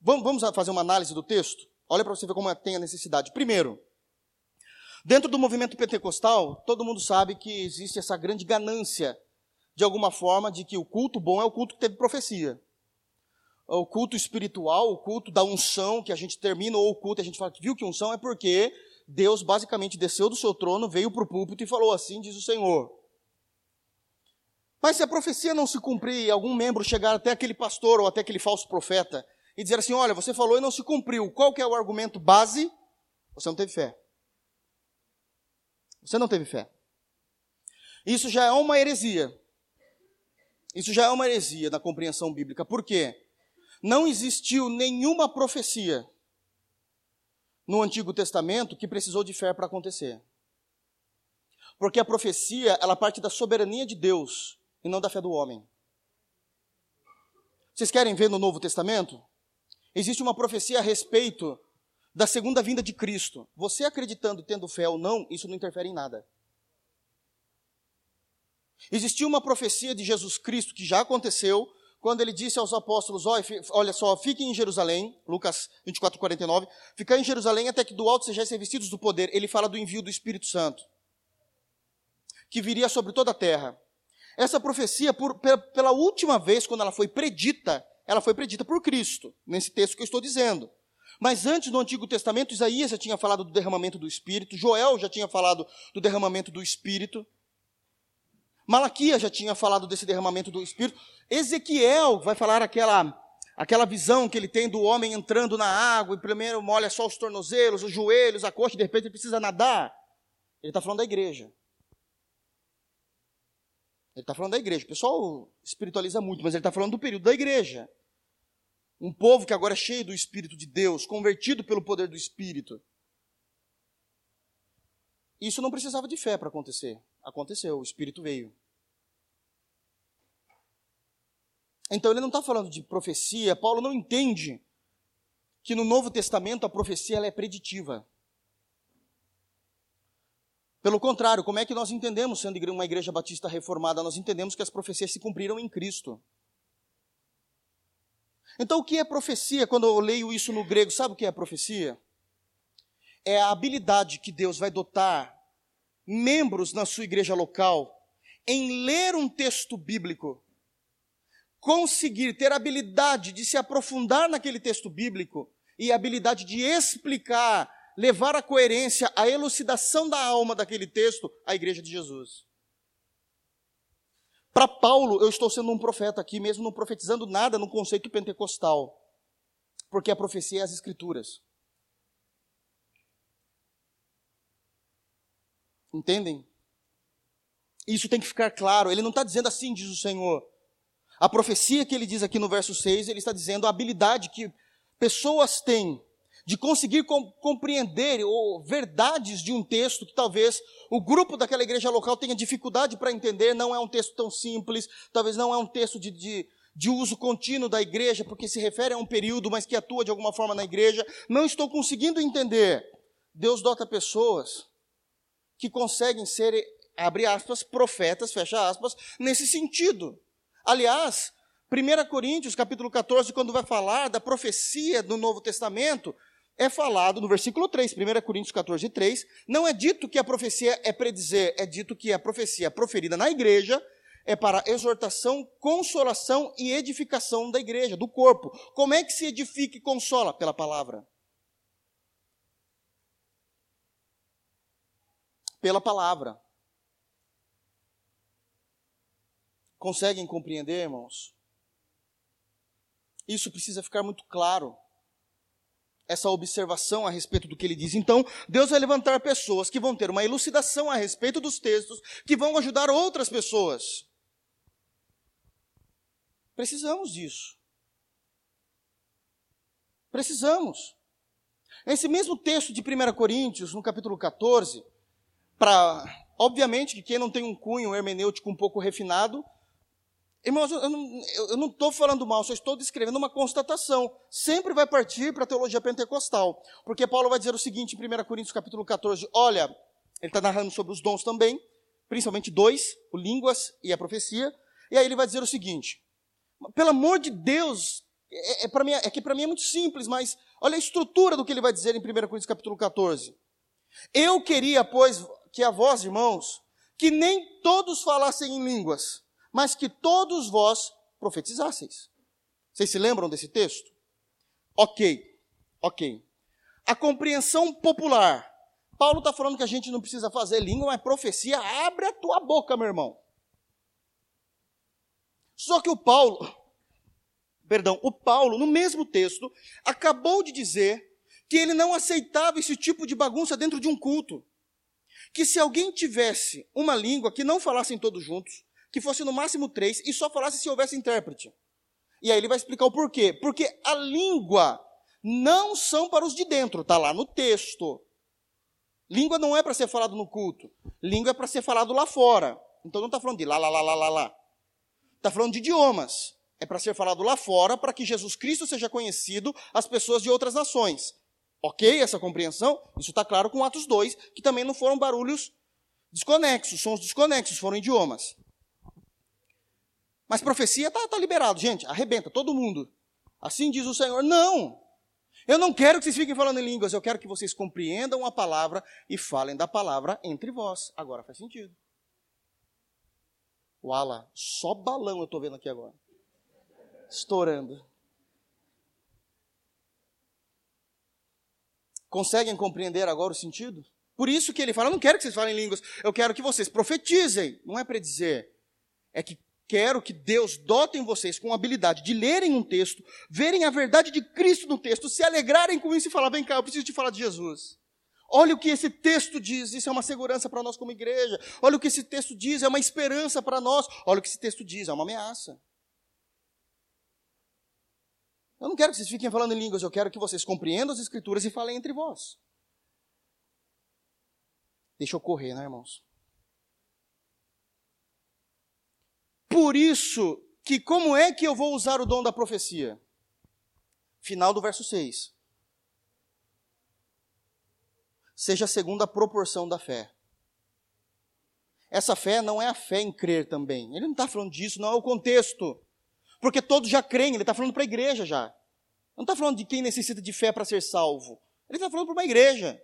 Vamos, vamos fazer uma análise do texto? Olha para você ver como é, tem a necessidade. Primeiro, Dentro do movimento pentecostal, todo mundo sabe que existe essa grande ganância, de alguma forma, de que o culto bom é o culto que teve profecia. O culto espiritual, o culto da unção, que a gente termina, ou o culto, a gente fala que viu que unção é porque Deus basicamente desceu do seu trono, veio para o púlpito e falou assim, diz o Senhor. Mas se a profecia não se cumprir e algum membro chegar até aquele pastor ou até aquele falso profeta e dizer assim, olha, você falou e não se cumpriu, qual que é o argumento base? Você não teve fé. Você não teve fé. Isso já é uma heresia. Isso já é uma heresia na compreensão bíblica. Por quê? Não existiu nenhuma profecia no Antigo Testamento que precisou de fé para acontecer. Porque a profecia, ela parte da soberania de Deus e não da fé do homem. Vocês querem ver no Novo Testamento? Existe uma profecia a respeito da segunda vinda de Cristo, você acreditando, tendo fé ou não, isso não interfere em nada. Existiu uma profecia de Jesus Cristo que já aconteceu, quando ele disse aos apóstolos: Olha só, fiquem em Jerusalém, Lucas 24, 49, ficar em Jerusalém até que do alto sejais revestidos do poder. Ele fala do envio do Espírito Santo, que viria sobre toda a terra. Essa profecia, por, pela última vez, quando ela foi predita, ela foi predita por Cristo, nesse texto que eu estou dizendo. Mas antes, no Antigo Testamento, Isaías já tinha falado do derramamento do Espírito, Joel já tinha falado do derramamento do Espírito. Malaquias já tinha falado desse derramamento do Espírito. Ezequiel vai falar aquela, aquela visão que ele tem do homem entrando na água e primeiro molha só os tornozelos, os joelhos, a coxa, e de repente ele precisa nadar. Ele está falando da igreja. Ele está falando da igreja. O pessoal espiritualiza muito, mas ele está falando do período da igreja. Um povo que agora é cheio do Espírito de Deus, convertido pelo poder do Espírito. Isso não precisava de fé para acontecer. Aconteceu, o Espírito veio. Então ele não está falando de profecia. Paulo não entende que no Novo Testamento a profecia é preditiva. Pelo contrário, como é que nós entendemos, sendo uma igreja batista reformada, nós entendemos que as profecias se cumpriram em Cristo. Então, o que é profecia? Quando eu leio isso no grego, sabe o que é profecia? É a habilidade que Deus vai dotar membros na sua igreja local em ler um texto bíblico conseguir ter habilidade de se aprofundar naquele texto bíblico e habilidade de explicar, levar a coerência, a elucidação da alma daquele texto à igreja de Jesus. Para Paulo, eu estou sendo um profeta aqui, mesmo não profetizando nada no conceito pentecostal, porque a profecia é as escrituras. Entendem? Isso tem que ficar claro. Ele não está dizendo assim, diz o Senhor. A profecia que ele diz aqui no verso 6, ele está dizendo a habilidade que pessoas têm de conseguir compreender ou verdades de um texto que talvez o grupo daquela igreja local tenha dificuldade para entender, não é um texto tão simples, talvez não é um texto de, de, de uso contínuo da igreja, porque se refere a um período, mas que atua de alguma forma na igreja. Não estou conseguindo entender. Deus dota pessoas que conseguem ser, abre aspas, profetas, fecha aspas, nesse sentido. Aliás, 1 Coríntios, capítulo 14, quando vai falar da profecia do Novo Testamento, é falado no versículo 3, 1 Coríntios 14, 3, não é dito que a profecia é predizer, é dito que a profecia proferida na igreja é para exortação, consolação e edificação da igreja, do corpo. Como é que se edifica e consola? Pela palavra. Pela palavra. Conseguem compreender, irmãos? Isso precisa ficar muito claro. Essa observação a respeito do que ele diz. Então, Deus vai levantar pessoas que vão ter uma elucidação a respeito dos textos, que vão ajudar outras pessoas. Precisamos disso. Precisamos. Esse mesmo texto de 1 Coríntios, no capítulo 14, para. Obviamente que quem não tem um cunho hermenêutico um pouco refinado, Irmãos, eu não estou falando mal, só estou descrevendo uma constatação. Sempre vai partir para a teologia pentecostal. Porque Paulo vai dizer o seguinte em 1 Coríntios capítulo 14, olha, ele está narrando sobre os dons também, principalmente dois, o línguas e a profecia. E aí ele vai dizer o seguinte, pelo amor de Deus, é, é, mim, é que para mim é muito simples, mas olha a estrutura do que ele vai dizer em 1 Coríntios capítulo 14. Eu queria, pois, que a vós, irmãos, que nem todos falassem em línguas, mas que todos vós profetizasseis. Vocês se lembram desse texto? Ok, ok. A compreensão popular. Paulo está falando que a gente não precisa fazer língua, mas profecia, abre a tua boca, meu irmão. Só que o Paulo, [LAUGHS] perdão, o Paulo, no mesmo texto, acabou de dizer que ele não aceitava esse tipo de bagunça dentro de um culto. Que se alguém tivesse uma língua que não falassem todos juntos, que fosse no máximo três e só falasse se houvesse intérprete. E aí ele vai explicar o porquê. Porque a língua não são para os de dentro, está lá no texto. Língua não é para ser falado no culto. Língua é para ser falado lá fora. Então não está falando de lá, lá, lá, lá, lá, lá. Está falando de idiomas. É para ser falado lá fora, para que Jesus Cristo seja conhecido às pessoas de outras nações. Ok essa compreensão? Isso está claro com Atos 2, que também não foram barulhos desconexos, sons desconexos, foram idiomas. Mas profecia está tá liberado, gente, arrebenta, todo mundo. Assim diz o Senhor. Não! Eu não quero que vocês fiquem falando em línguas, eu quero que vocês compreendam a palavra e falem da palavra entre vós. Agora faz sentido. Uala, só balão eu estou vendo aqui agora. Estourando. Conseguem compreender agora o sentido? Por isso que ele fala: Eu não quero que vocês falem línguas, eu quero que vocês profetizem. Não é para dizer, é que quero que Deus dote em vocês com a habilidade de lerem um texto, verem a verdade de Cristo no texto, se alegrarem com isso e falar: vem cá, eu preciso te falar de Jesus. Olha o que esse texto diz, isso é uma segurança para nós como igreja. Olha o que esse texto diz, é uma esperança para nós. Olha o que esse texto diz, é uma ameaça. Eu não quero que vocês fiquem falando em línguas, eu quero que vocês compreendam as escrituras e falem entre vós. Deixa eu correr, né, irmãos? Por isso que como é que eu vou usar o dom da profecia? Final do verso 6. Seja segundo a proporção da fé. Essa fé não é a fé em crer também. Ele não está falando disso, não é o contexto. Porque todos já creem, ele está falando para a igreja já. Não está falando de quem necessita de fé para ser salvo. Ele está falando para uma igreja.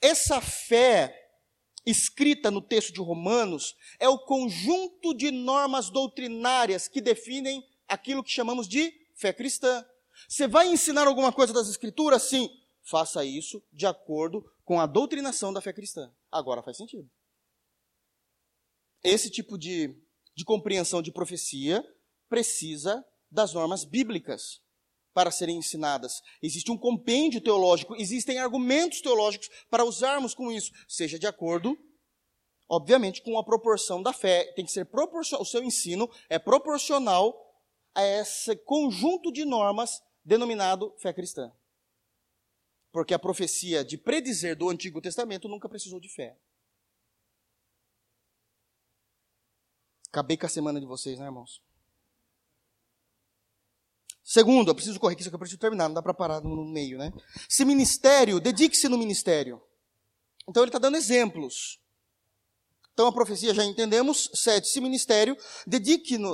Essa fé escrita no texto de Romanos é o conjunto de normas doutrinárias que definem aquilo que chamamos de fé cristã. Você vai ensinar alguma coisa das Escrituras? Sim. Faça isso de acordo com a doutrinação da fé cristã. Agora faz sentido. Esse tipo de, de compreensão de profecia precisa das normas bíblicas para serem ensinadas. Existe um compêndio teológico, existem argumentos teológicos para usarmos com isso, seja de acordo, obviamente, com a proporção da fé. Tem que ser proporcional, o seu ensino é proporcional a esse conjunto de normas denominado fé cristã. Porque a profecia de predizer do Antigo Testamento nunca precisou de fé. Acabei com a semana de vocês, né, irmãos? Segundo, eu preciso correr aqui, só que eu preciso terminar, não dá para parar no meio, né? Se ministério, dedique-se no ministério. Então ele está dando exemplos. Então a profecia já entendemos. Sete, se ministério,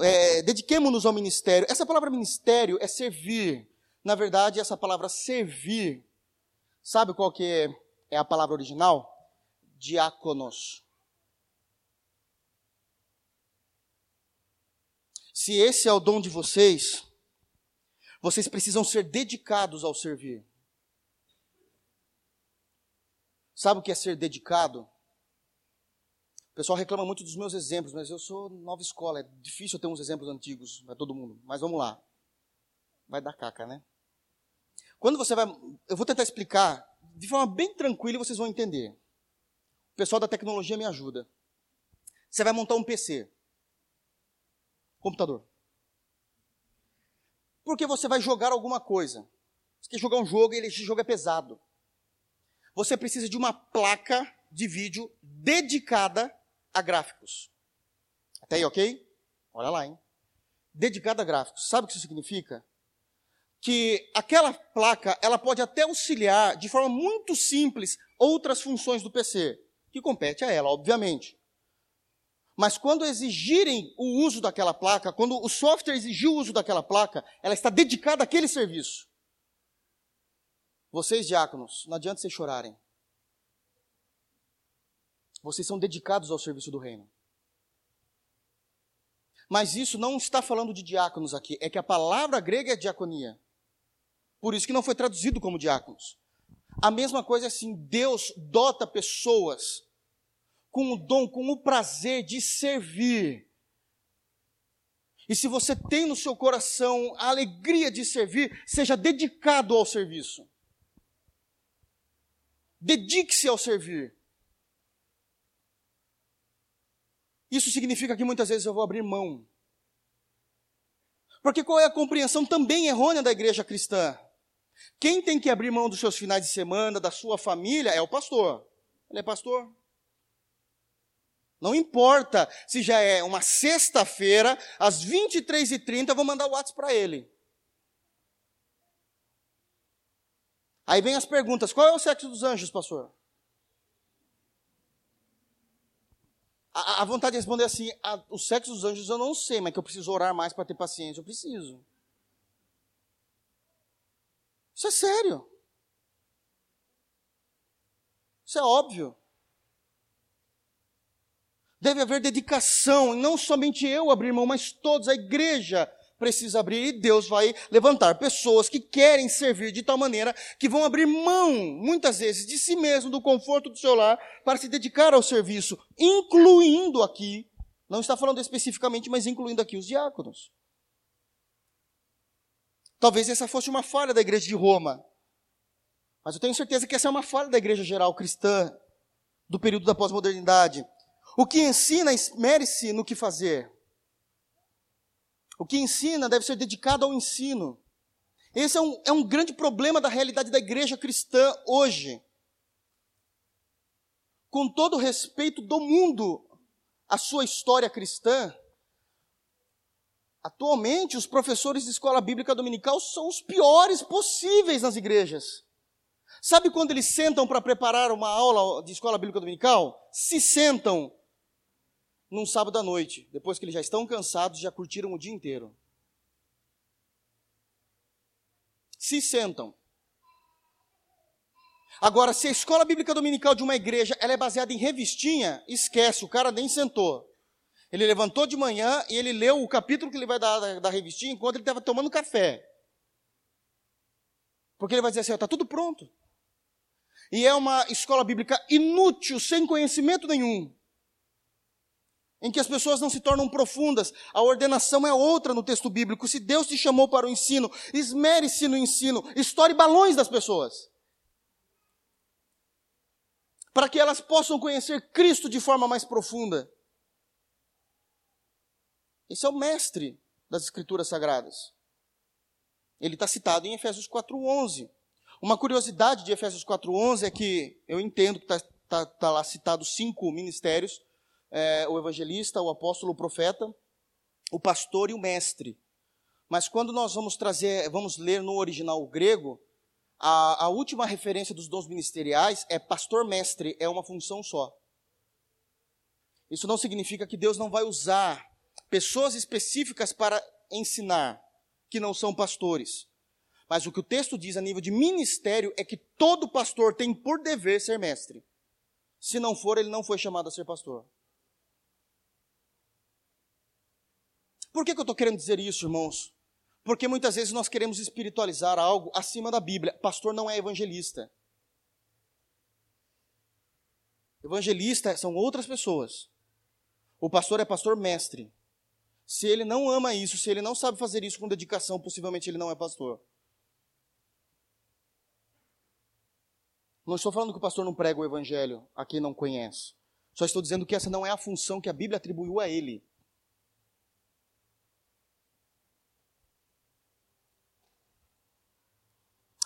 é, dediquemos-nos ao ministério. Essa palavra ministério é servir. Na verdade, essa palavra servir, sabe qual que é, é a palavra original? Diáconos. Se esse é o dom de vocês, vocês precisam ser dedicados ao servir. Sabe o que é ser dedicado? O pessoal reclama muito dos meus exemplos, mas eu sou nova escola, é difícil ter uns exemplos antigos para todo mundo. Mas vamos lá. Vai dar caca, né? Quando você vai. Eu vou tentar explicar de forma bem tranquila e vocês vão entender. O pessoal da tecnologia me ajuda. Você vai montar um PC. Computador porque você vai jogar alguma coisa. Você quer jogar um jogo e esse jogo é pesado. Você precisa de uma placa de vídeo dedicada a gráficos. Até aí, ok? Olha lá, hein? Dedicada a gráficos. Sabe o que isso significa? Que aquela placa, ela pode até auxiliar de forma muito simples outras funções do PC, que compete a ela, obviamente. Mas quando exigirem o uso daquela placa, quando o software exigir o uso daquela placa, ela está dedicada àquele serviço. Vocês, diáconos, não adianta vocês chorarem. Vocês são dedicados ao serviço do reino. Mas isso não está falando de diáconos aqui, é que a palavra grega é diaconia. Por isso que não foi traduzido como diáconos. A mesma coisa é assim, Deus dota pessoas com o dom, com o prazer de servir. E se você tem no seu coração a alegria de servir, seja dedicado ao serviço. Dedique-se ao servir. Isso significa que muitas vezes eu vou abrir mão. Porque qual é a compreensão também errônea da igreja cristã? Quem tem que abrir mão dos seus finais de semana, da sua família, é o pastor. Ele é pastor. Não importa se já é uma sexta-feira, às 23h30, eu vou mandar o WhatsApp para ele. Aí vem as perguntas: qual é o sexo dos anjos, pastor? A, vontade de responder assim: a, o sexo dos anjos eu não sei, mas que eu preciso orar mais para ter paciência, eu preciso. Isso é sério. Isso é óbvio. Deve haver dedicação, e não somente eu abrir mão, mas todos, a igreja precisa abrir, e Deus vai levantar pessoas que querem servir de tal maneira que vão abrir mão, muitas vezes, de si mesmo, do conforto do seu lar, para se dedicar ao serviço, incluindo aqui, não está falando especificamente, mas incluindo aqui os diáconos. Talvez essa fosse uma falha da igreja de Roma. Mas eu tenho certeza que essa é uma falha da igreja geral cristã do período da pós-modernidade. O que ensina, esmere-se no que fazer. O que ensina deve ser dedicado ao ensino. Esse é um, é um grande problema da realidade da igreja cristã hoje. Com todo o respeito do mundo à sua história cristã, Atualmente, os professores de escola bíblica dominical são os piores possíveis nas igrejas. Sabe quando eles sentam para preparar uma aula de escola bíblica dominical? Se sentam num sábado à noite, depois que eles já estão cansados, já curtiram o dia inteiro. Se sentam. Agora, se a escola bíblica dominical de uma igreja ela é baseada em revistinha, esquece, o cara nem sentou. Ele levantou de manhã e ele leu o capítulo que ele vai dar da, da revistinha enquanto ele estava tomando café. Porque ele vai dizer assim: está tudo pronto. E é uma escola bíblica inútil, sem conhecimento nenhum. Em que as pessoas não se tornam profundas. A ordenação é outra no texto bíblico. Se Deus te chamou para o ensino, esmere-se no ensino, estoure balões das pessoas. Para que elas possam conhecer Cristo de forma mais profunda. Esse é o mestre das Escrituras Sagradas. Ele está citado em Efésios 4.11. Uma curiosidade de Efésios 4.11 é que eu entendo que está tá, tá lá citado cinco ministérios, é, o evangelista, o apóstolo, o profeta, o pastor e o mestre. Mas quando nós vamos trazer, vamos ler no original grego, a, a última referência dos dons ministeriais é pastor-mestre, é uma função só. Isso não significa que Deus não vai usar pessoas específicas para ensinar, que não são pastores. Mas o que o texto diz a nível de ministério é que todo pastor tem por dever ser mestre. Se não for, ele não foi chamado a ser pastor. Por que, que eu estou querendo dizer isso, irmãos? Porque muitas vezes nós queremos espiritualizar algo acima da Bíblia. Pastor não é evangelista. Evangelista são outras pessoas. O pastor é pastor mestre. Se ele não ama isso, se ele não sabe fazer isso com dedicação, possivelmente ele não é pastor. Não estou falando que o pastor não prega o evangelho a quem não conhece. Só estou dizendo que essa não é a função que a Bíblia atribuiu a ele.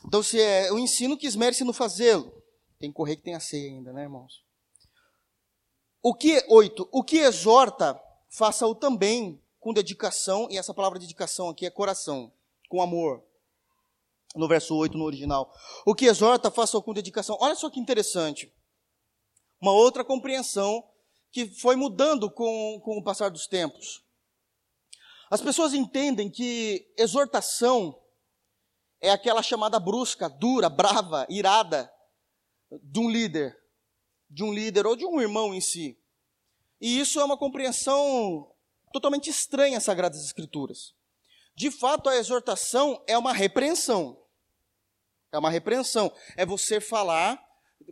Então, se é o ensino que esmere-se no fazê-lo, tem que correr que tem a ceia ainda, né, irmãos? O que, oito, o que exorta, faça-o também com dedicação, e essa palavra dedicação aqui é coração, com amor. No verso 8, no original. O que exorta, faça com dedicação. Olha só que interessante. Uma outra compreensão que foi mudando com, com o passar dos tempos. As pessoas entendem que exortação é aquela chamada brusca, dura, brava, irada de um líder, de um líder ou de um irmão em si. E isso é uma compreensão totalmente estranha às Sagradas Escrituras. De fato, a exortação é uma repreensão. É uma repreensão. É você falar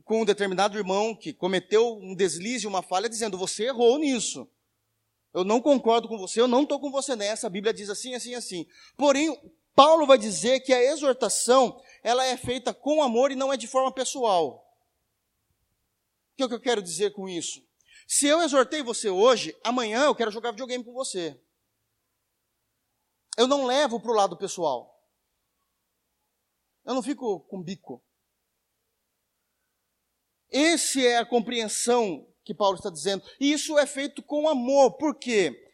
com um determinado irmão que cometeu um deslize, uma falha, dizendo: Você errou nisso. Eu não concordo com você, eu não estou com você nessa. A Bíblia diz assim, assim, assim. Porém, Paulo vai dizer que a exortação ela é feita com amor e não é de forma pessoal. O que, é que eu quero dizer com isso? Se eu exortei você hoje, amanhã eu quero jogar videogame com você. Eu não levo para o lado pessoal. Eu não fico com bico. Esse é a compreensão que Paulo está dizendo. E isso é feito com amor. Por quê?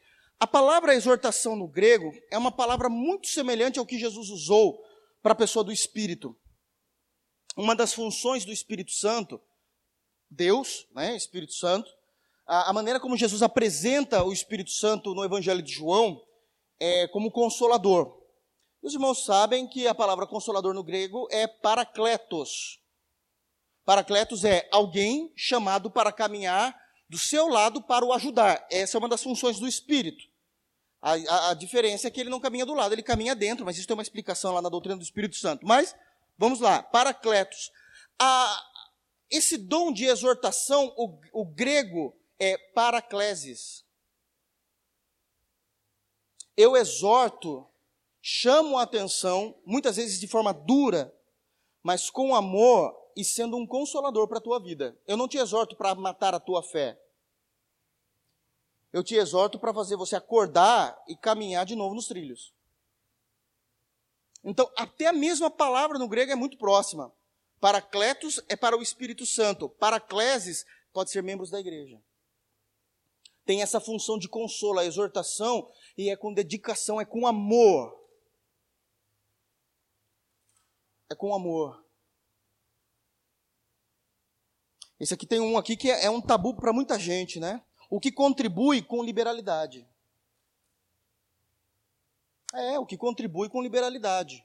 A palavra exortação no grego é uma palavra muito semelhante ao que Jesus usou para a pessoa do Espírito. Uma das funções do Espírito Santo, Deus, né, Espírito Santo, a, a maneira como Jesus apresenta o Espírito Santo no Evangelho de João é como consolador. Os irmãos sabem que a palavra consolador no grego é paracletos. Paracletos é alguém chamado para caminhar do seu lado para o ajudar. Essa é uma das funções do Espírito. A, a, a, diferença é que ele não caminha do lado, ele caminha dentro, mas isso tem uma explicação lá na doutrina do Espírito Santo. Mas, vamos lá, paracletos. A, esse dom de exortação, o, o grego é paraclesis. Eu exorto chamam a atenção, muitas vezes de forma dura, mas com amor e sendo um consolador para a tua vida. Eu não te exorto para matar a tua fé. Eu te exorto para fazer você acordar e caminhar de novo nos trilhos. Então, até a mesma palavra no grego é muito próxima. Paracletos é para o Espírito Santo. Paracleses pode ser membros da igreja. Tem essa função de consolo, a exortação, e é com dedicação, é com amor é com amor. Esse aqui tem um aqui que é, é um tabu para muita gente, né? O que contribui com liberalidade. É, o que contribui com liberalidade.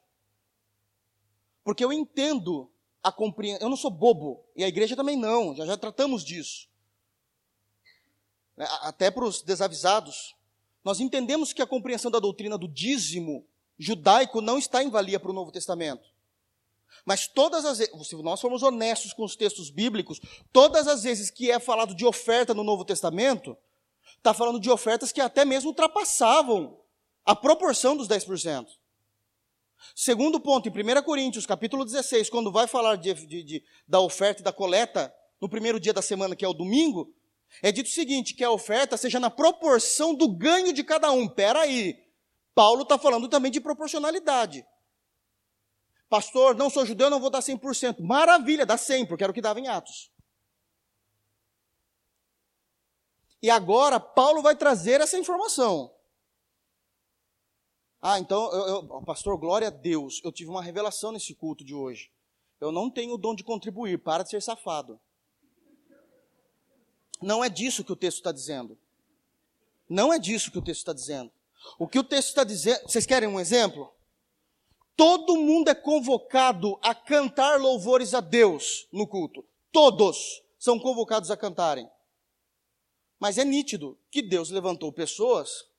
Porque eu entendo a compreensão. Eu não sou bobo, e a igreja também não, já, já tratamos disso. É, até para os desavisados. Nós entendemos que a compreensão da doutrina do dízimo judaico não está em valia para o Novo Testamento. Mas todas as vezes, se nós formos honestos com os textos bíblicos, todas as vezes que é falado de oferta no Novo Testamento, está falando de ofertas que até mesmo ultrapassavam a proporção dos 10%. Segundo ponto, em 1 Coríntios, capítulo 16, quando vai falar de, de, de, da oferta e da coleta, no primeiro dia da semana, que é o domingo, é dito o seguinte, que a oferta seja na proporção do ganho de cada um. Pera aí, Paulo está falando também de proporcionalidade. Pastor, não sou judeu, não vou dar 100%. Maravilha, dá 100, porque era o que dava em Atos. E agora Paulo vai trazer essa informação. Ah, então, eu, eu, pastor, glória a Deus, eu tive uma revelação nesse culto de hoje. Eu não tenho o dom de contribuir, para de ser safado. Não é disso que o texto está dizendo. Não é disso que o texto está dizendo. O que o texto está dizendo. Vocês querem um exemplo? Todo mundo é convocado a cantar louvores a Deus no culto. Todos são convocados a cantarem. Mas é nítido que Deus levantou pessoas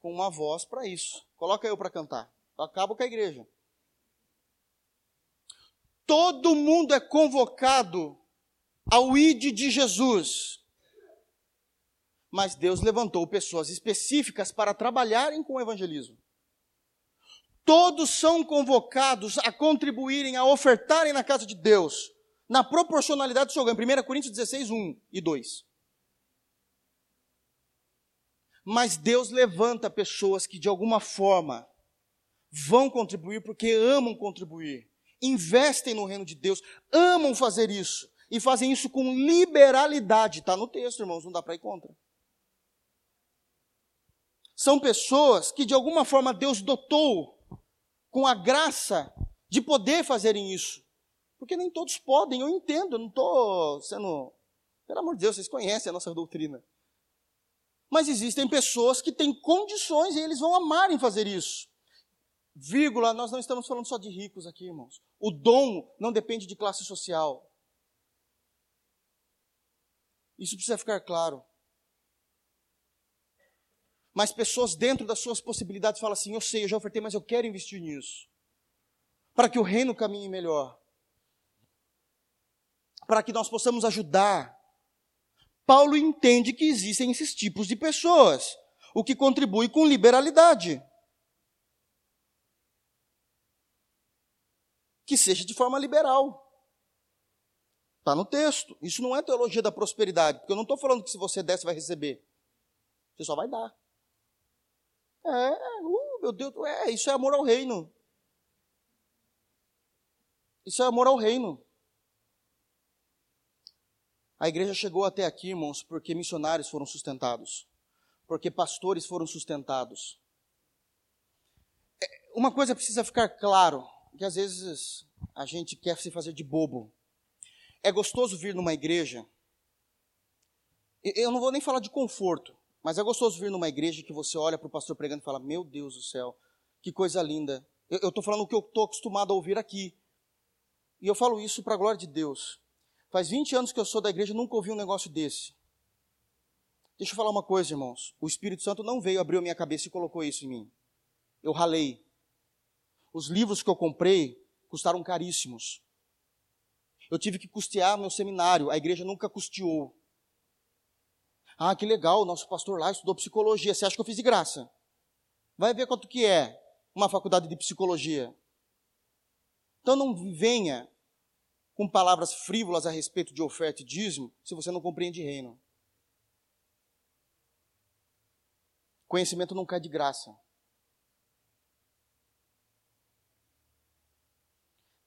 com uma voz para isso. Coloca eu para cantar. Acabo com a igreja. Todo mundo é convocado ao ide de Jesus. Mas Deus levantou pessoas específicas para trabalharem com o evangelismo. Todos são convocados a contribuírem, a ofertarem na casa de Deus, na proporcionalidade do seu ganho. 1 Coríntios 16, 1 e 2. Mas Deus levanta pessoas que de alguma forma vão contribuir porque amam contribuir, investem no reino de Deus, amam fazer isso e fazem isso com liberalidade. Está no texto, irmãos, não dá para ir contra. São pessoas que de alguma forma Deus dotou com a graça de poder fazerem isso. Porque nem todos podem, eu entendo, eu não estou sendo. Pelo amor de Deus, vocês conhecem a nossa doutrina. Mas existem pessoas que têm condições e eles vão amar em fazer isso. Vírgula, nós não estamos falando só de ricos aqui, irmãos. O dom não depende de classe social. Isso precisa ficar claro. Mas pessoas dentro das suas possibilidades falam assim: eu sei, eu já ofertei, mas eu quero investir nisso. Para que o reino caminhe melhor. Para que nós possamos ajudar. Paulo entende que existem esses tipos de pessoas, o que contribui com liberalidade. Que seja de forma liberal. Está no texto. Isso não é teologia da prosperidade, porque eu não estou falando que se você der, você vai receber. Você só vai dar. É, uh, meu Deus, é, isso é amor ao reino. Isso é amor ao reino. A igreja chegou até aqui, irmãos, porque missionários foram sustentados, porque pastores foram sustentados. É, uma coisa precisa ficar claro, que às vezes a gente quer se fazer de bobo. É gostoso vir numa igreja Eu não vou nem falar de conforto, mas é gostoso vir numa igreja que você olha para o pastor pregando e fala: Meu Deus do céu, que coisa linda. Eu estou falando o que eu estou acostumado a ouvir aqui. E eu falo isso para a glória de Deus. Faz 20 anos que eu sou da igreja e nunca ouvi um negócio desse. Deixa eu falar uma coisa, irmãos. O Espírito Santo não veio, abriu a minha cabeça e colocou isso em mim. Eu ralei. Os livros que eu comprei custaram caríssimos. Eu tive que custear meu seminário, a igreja nunca custeou. Ah, que legal, o nosso pastor lá estudou psicologia. Você acha que eu fiz de graça? Vai ver quanto que é uma faculdade de psicologia. Então não venha com palavras frívolas a respeito de oferta e dízimo se você não compreende reino. Conhecimento não cai de graça.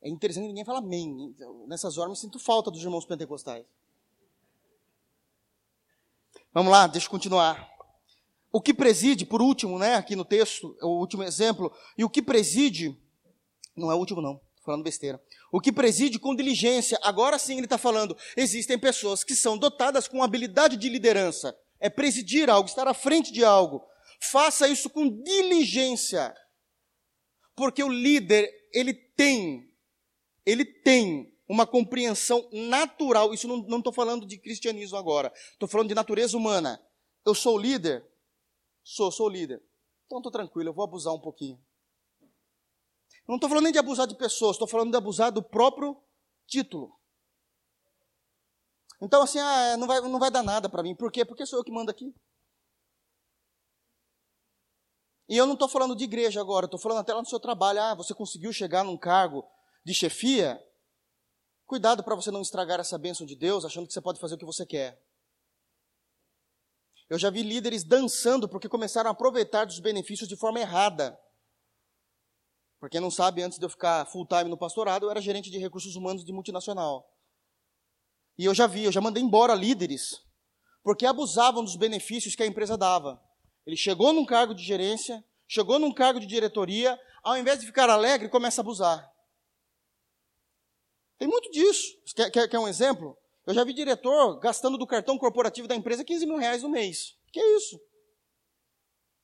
É interessante ninguém fala amém. Nessas horas eu sinto falta dos irmãos pentecostais. Vamos lá, deixa eu continuar. O que preside, por último, né, aqui no texto, é o último exemplo, e o que preside, não é o último não, falando besteira. O que preside com diligência, agora sim ele está falando, existem pessoas que são dotadas com habilidade de liderança, é presidir algo, estar à frente de algo. Faça isso com diligência, porque o líder, ele tem ele tem uma compreensão natural. Isso não estou falando de cristianismo agora. Estou falando de natureza humana. Eu sou líder? Sou, sou líder. Então estou tranquilo, eu vou abusar um pouquinho. Não estou falando nem de abusar de pessoas, estou falando de abusar do próprio título. Então, assim, ah, não, vai, não vai dar nada para mim. Por quê? Porque sou eu que mando aqui. E eu não estou falando de igreja agora, estou falando até lá no seu trabalho. Ah, você conseguiu chegar num cargo de chefia, cuidado para você não estragar essa bênção de Deus achando que você pode fazer o que você quer. Eu já vi líderes dançando porque começaram a aproveitar dos benefícios de forma errada. Para quem não sabe, antes de eu ficar full time no pastorado, eu era gerente de recursos humanos de multinacional. E eu já vi, eu já mandei embora líderes porque abusavam dos benefícios que a empresa dava. Ele chegou num cargo de gerência, chegou num cargo de diretoria, ao invés de ficar alegre, começa a abusar. Tem muito disso. Quer, quer, quer um exemplo? Eu já vi diretor gastando do cartão corporativo da empresa 15 mil reais no mês. Que é isso?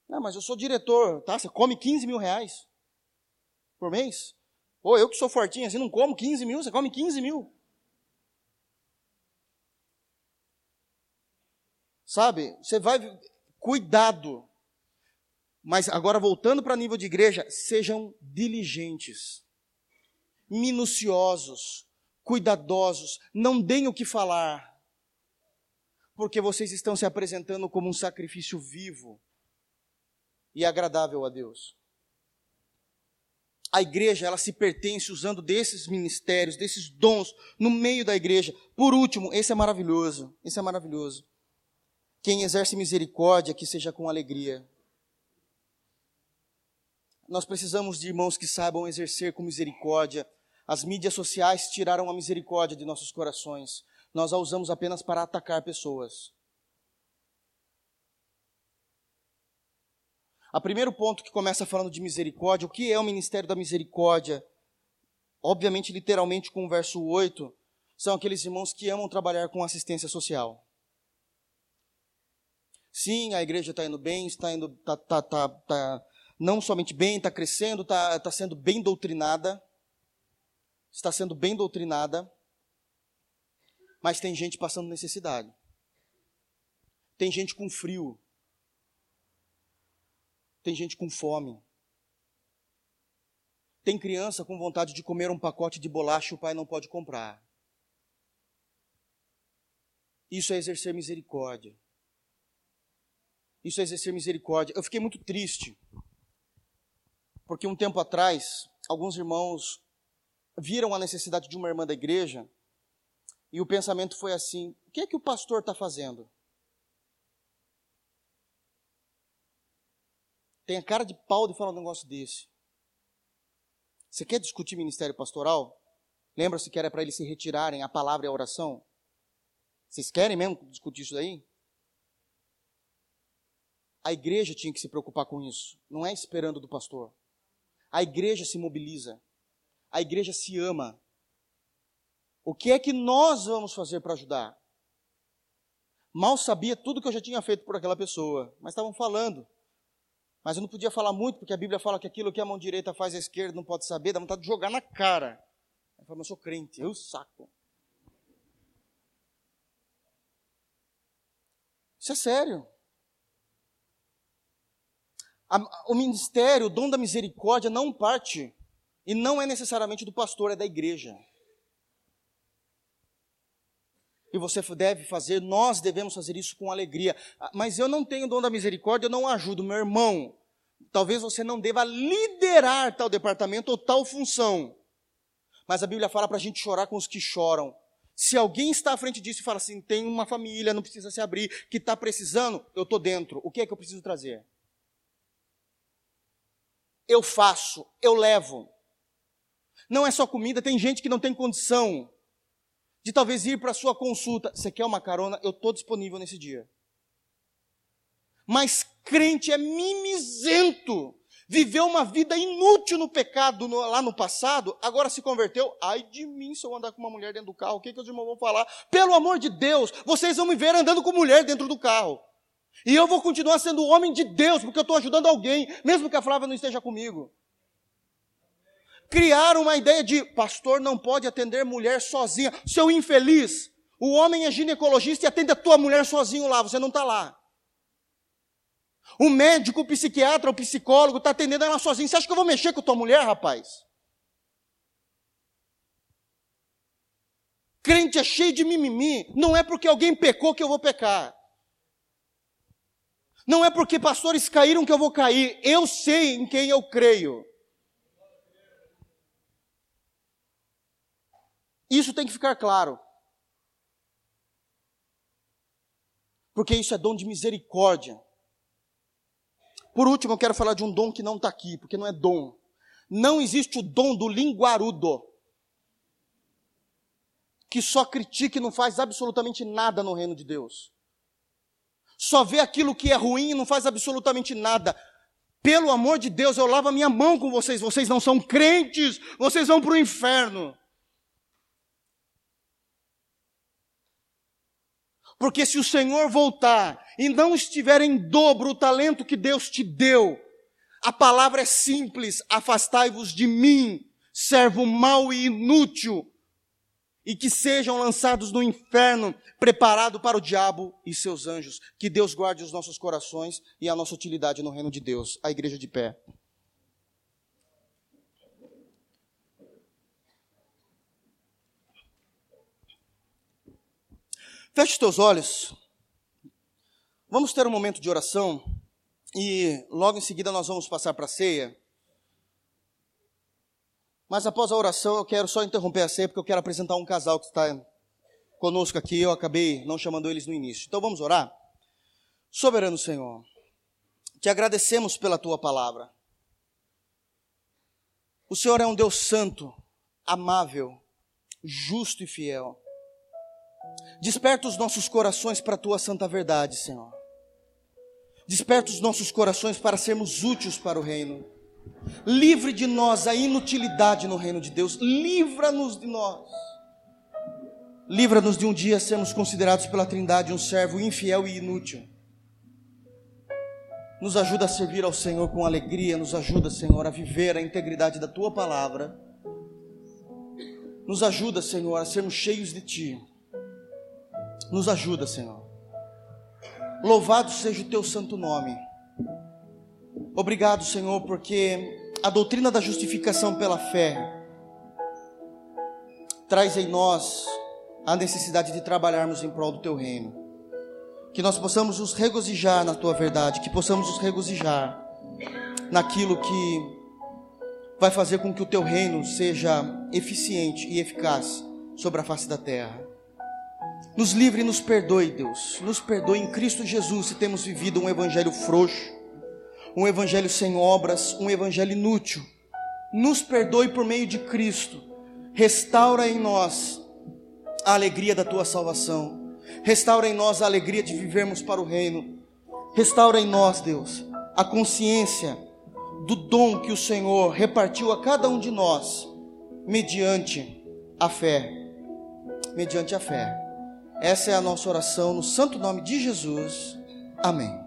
Não, mas eu sou diretor, tá? Você come 15 mil reais por mês? Ou eu que sou fortinho assim, não como 15 mil, você come 15 mil. Sabe? Você vai. Cuidado. Mas agora voltando para nível de igreja, sejam diligentes minuciosos, cuidadosos, não deem o que falar, porque vocês estão se apresentando como um sacrifício vivo e agradável a Deus. A igreja, ela se pertence usando desses ministérios, desses dons no meio da igreja. Por último, esse é maravilhoso, esse é maravilhoso. Quem exerce misericórdia, que seja com alegria. Nós precisamos de irmãos que saibam exercer com misericórdia as mídias sociais tiraram a misericórdia de nossos corações. Nós a usamos apenas para atacar pessoas. A primeiro ponto que começa falando de misericórdia, o que é o ministério da misericórdia? Obviamente, literalmente, com o verso 8, são aqueles irmãos que amam trabalhar com assistência social. Sim, a igreja está indo bem, está indo, tá, tá, tá, tá, não somente bem, está crescendo, está tá sendo bem doutrinada está sendo bem doutrinada, mas tem gente passando necessidade. Tem gente com frio. Tem gente com fome. Tem criança com vontade de comer um pacote de bolacha e o pai não pode comprar. Isso é exercer misericórdia. Isso é exercer misericórdia. Eu fiquei muito triste, porque um tempo atrás, alguns irmãos viram a necessidade de uma irmã da igreja e o pensamento foi assim: o que é que o pastor está fazendo? Tem a cara de pau de falar um negócio desse. Você quer discutir ministério pastoral? Lembra-se que era para eles se retirarem a palavra e a oração? Vocês querem mesmo discutir isso daí? A igreja tinha que se preocupar com isso, não é esperando do pastor. A igreja se mobiliza a igreja se ama. O que é que nós vamos fazer para ajudar? Mal sabia tudo que eu já tinha feito por aquela pessoa, mas estavam falando. Mas eu não podia falar muito, porque a Bíblia fala que aquilo que a mão direita faz a esquerda não pode saber, dá vontade de jogar na cara. Eu falei, mas eu sou crente, eu saco. Isso é sério. o ministério, o dom da misericórdia não parte e não é necessariamente do pastor, é da igreja. E você deve fazer, nós devemos fazer isso com alegria. Ah, mas eu não tenho dom da misericórdia, eu não ajudo meu irmão. Talvez você não deva liderar tal departamento ou tal função. Mas a Bíblia fala para a gente chorar com os que choram. Se alguém está à frente disso e fala assim, tem uma família, não precisa se abrir, que está precisando, eu estou dentro. O que é que eu preciso trazer? Eu faço, eu levo. Não é só comida, tem gente que não tem condição de talvez ir para a sua consulta. Você quer uma carona? Eu estou disponível nesse dia. Mas crente é mimizento. Viveu uma vida inútil no pecado no, lá no passado, agora se converteu. Ai de mim se eu andar com uma mulher dentro do carro, o que, que os irmãos vão falar? Pelo amor de Deus, vocês vão me ver andando com mulher dentro do carro. E eu vou continuar sendo homem de Deus, porque eu estou ajudando alguém, mesmo que a Flávia não esteja comigo criaram uma ideia de pastor não pode atender mulher sozinha. Seu infeliz, o homem é ginecologista e atende a tua mulher sozinho lá, você não está lá. O médico, o psiquiatra, o psicólogo está atendendo ela sozinho. Você acha que eu vou mexer com tua mulher, rapaz? Crente é cheio de mimimi. Não é porque alguém pecou que eu vou pecar. Não é porque pastores caíram que eu vou cair. Eu sei em quem eu creio. Isso tem que ficar claro. Porque isso é dom de misericórdia. Por último, eu quero falar de um dom que não está aqui, porque não é dom. Não existe o dom do linguarudo, que só critica e não faz absolutamente nada no reino de Deus. Só vê aquilo que é ruim e não faz absolutamente nada. Pelo amor de Deus, eu lavo a minha mão com vocês. Vocês não são crentes, vocês vão para o inferno. Porque se o Senhor voltar e não estiver em dobro o talento que Deus te deu, a palavra é simples: afastai-vos de mim, servo mau e inútil, e que sejam lançados no inferno, preparado para o diabo e seus anjos. Que Deus guarde os nossos corações e a nossa utilidade no reino de Deus. A igreja de pé. Feche teus olhos. Vamos ter um momento de oração e logo em seguida nós vamos passar para a ceia. Mas após a oração eu quero só interromper a ceia porque eu quero apresentar um casal que está conosco aqui. Eu acabei não chamando eles no início. Então vamos orar? Soberano Senhor, te agradecemos pela tua palavra. O Senhor é um Deus santo, amável, justo e fiel. Desperta os nossos corações para a tua santa verdade, Senhor. Desperta os nossos corações para sermos úteis para o reino. Livre de nós a inutilidade no reino de Deus. Livra-nos de nós. Livra-nos de um dia sermos considerados pela Trindade um servo infiel e inútil. Nos ajuda a servir ao Senhor com alegria, nos ajuda, Senhor, a viver a integridade da tua palavra. Nos ajuda, Senhor, a sermos cheios de ti. Nos ajuda, Senhor. Louvado seja o teu santo nome. Obrigado, Senhor, porque a doutrina da justificação pela fé traz em nós a necessidade de trabalharmos em prol do teu reino. Que nós possamos nos regozijar na tua verdade, que possamos nos regozijar naquilo que vai fazer com que o teu reino seja eficiente e eficaz sobre a face da terra. Nos livre e nos perdoe, Deus. Nos perdoe em Cristo Jesus se temos vivido um evangelho frouxo, um evangelho sem obras, um evangelho inútil. Nos perdoe por meio de Cristo. Restaura em nós a alegria da tua salvação. Restaura em nós a alegria de vivermos para o reino. Restaura em nós, Deus, a consciência do dom que o Senhor repartiu a cada um de nós mediante a fé. Mediante a fé. Essa é a nossa oração no santo nome de Jesus. Amém.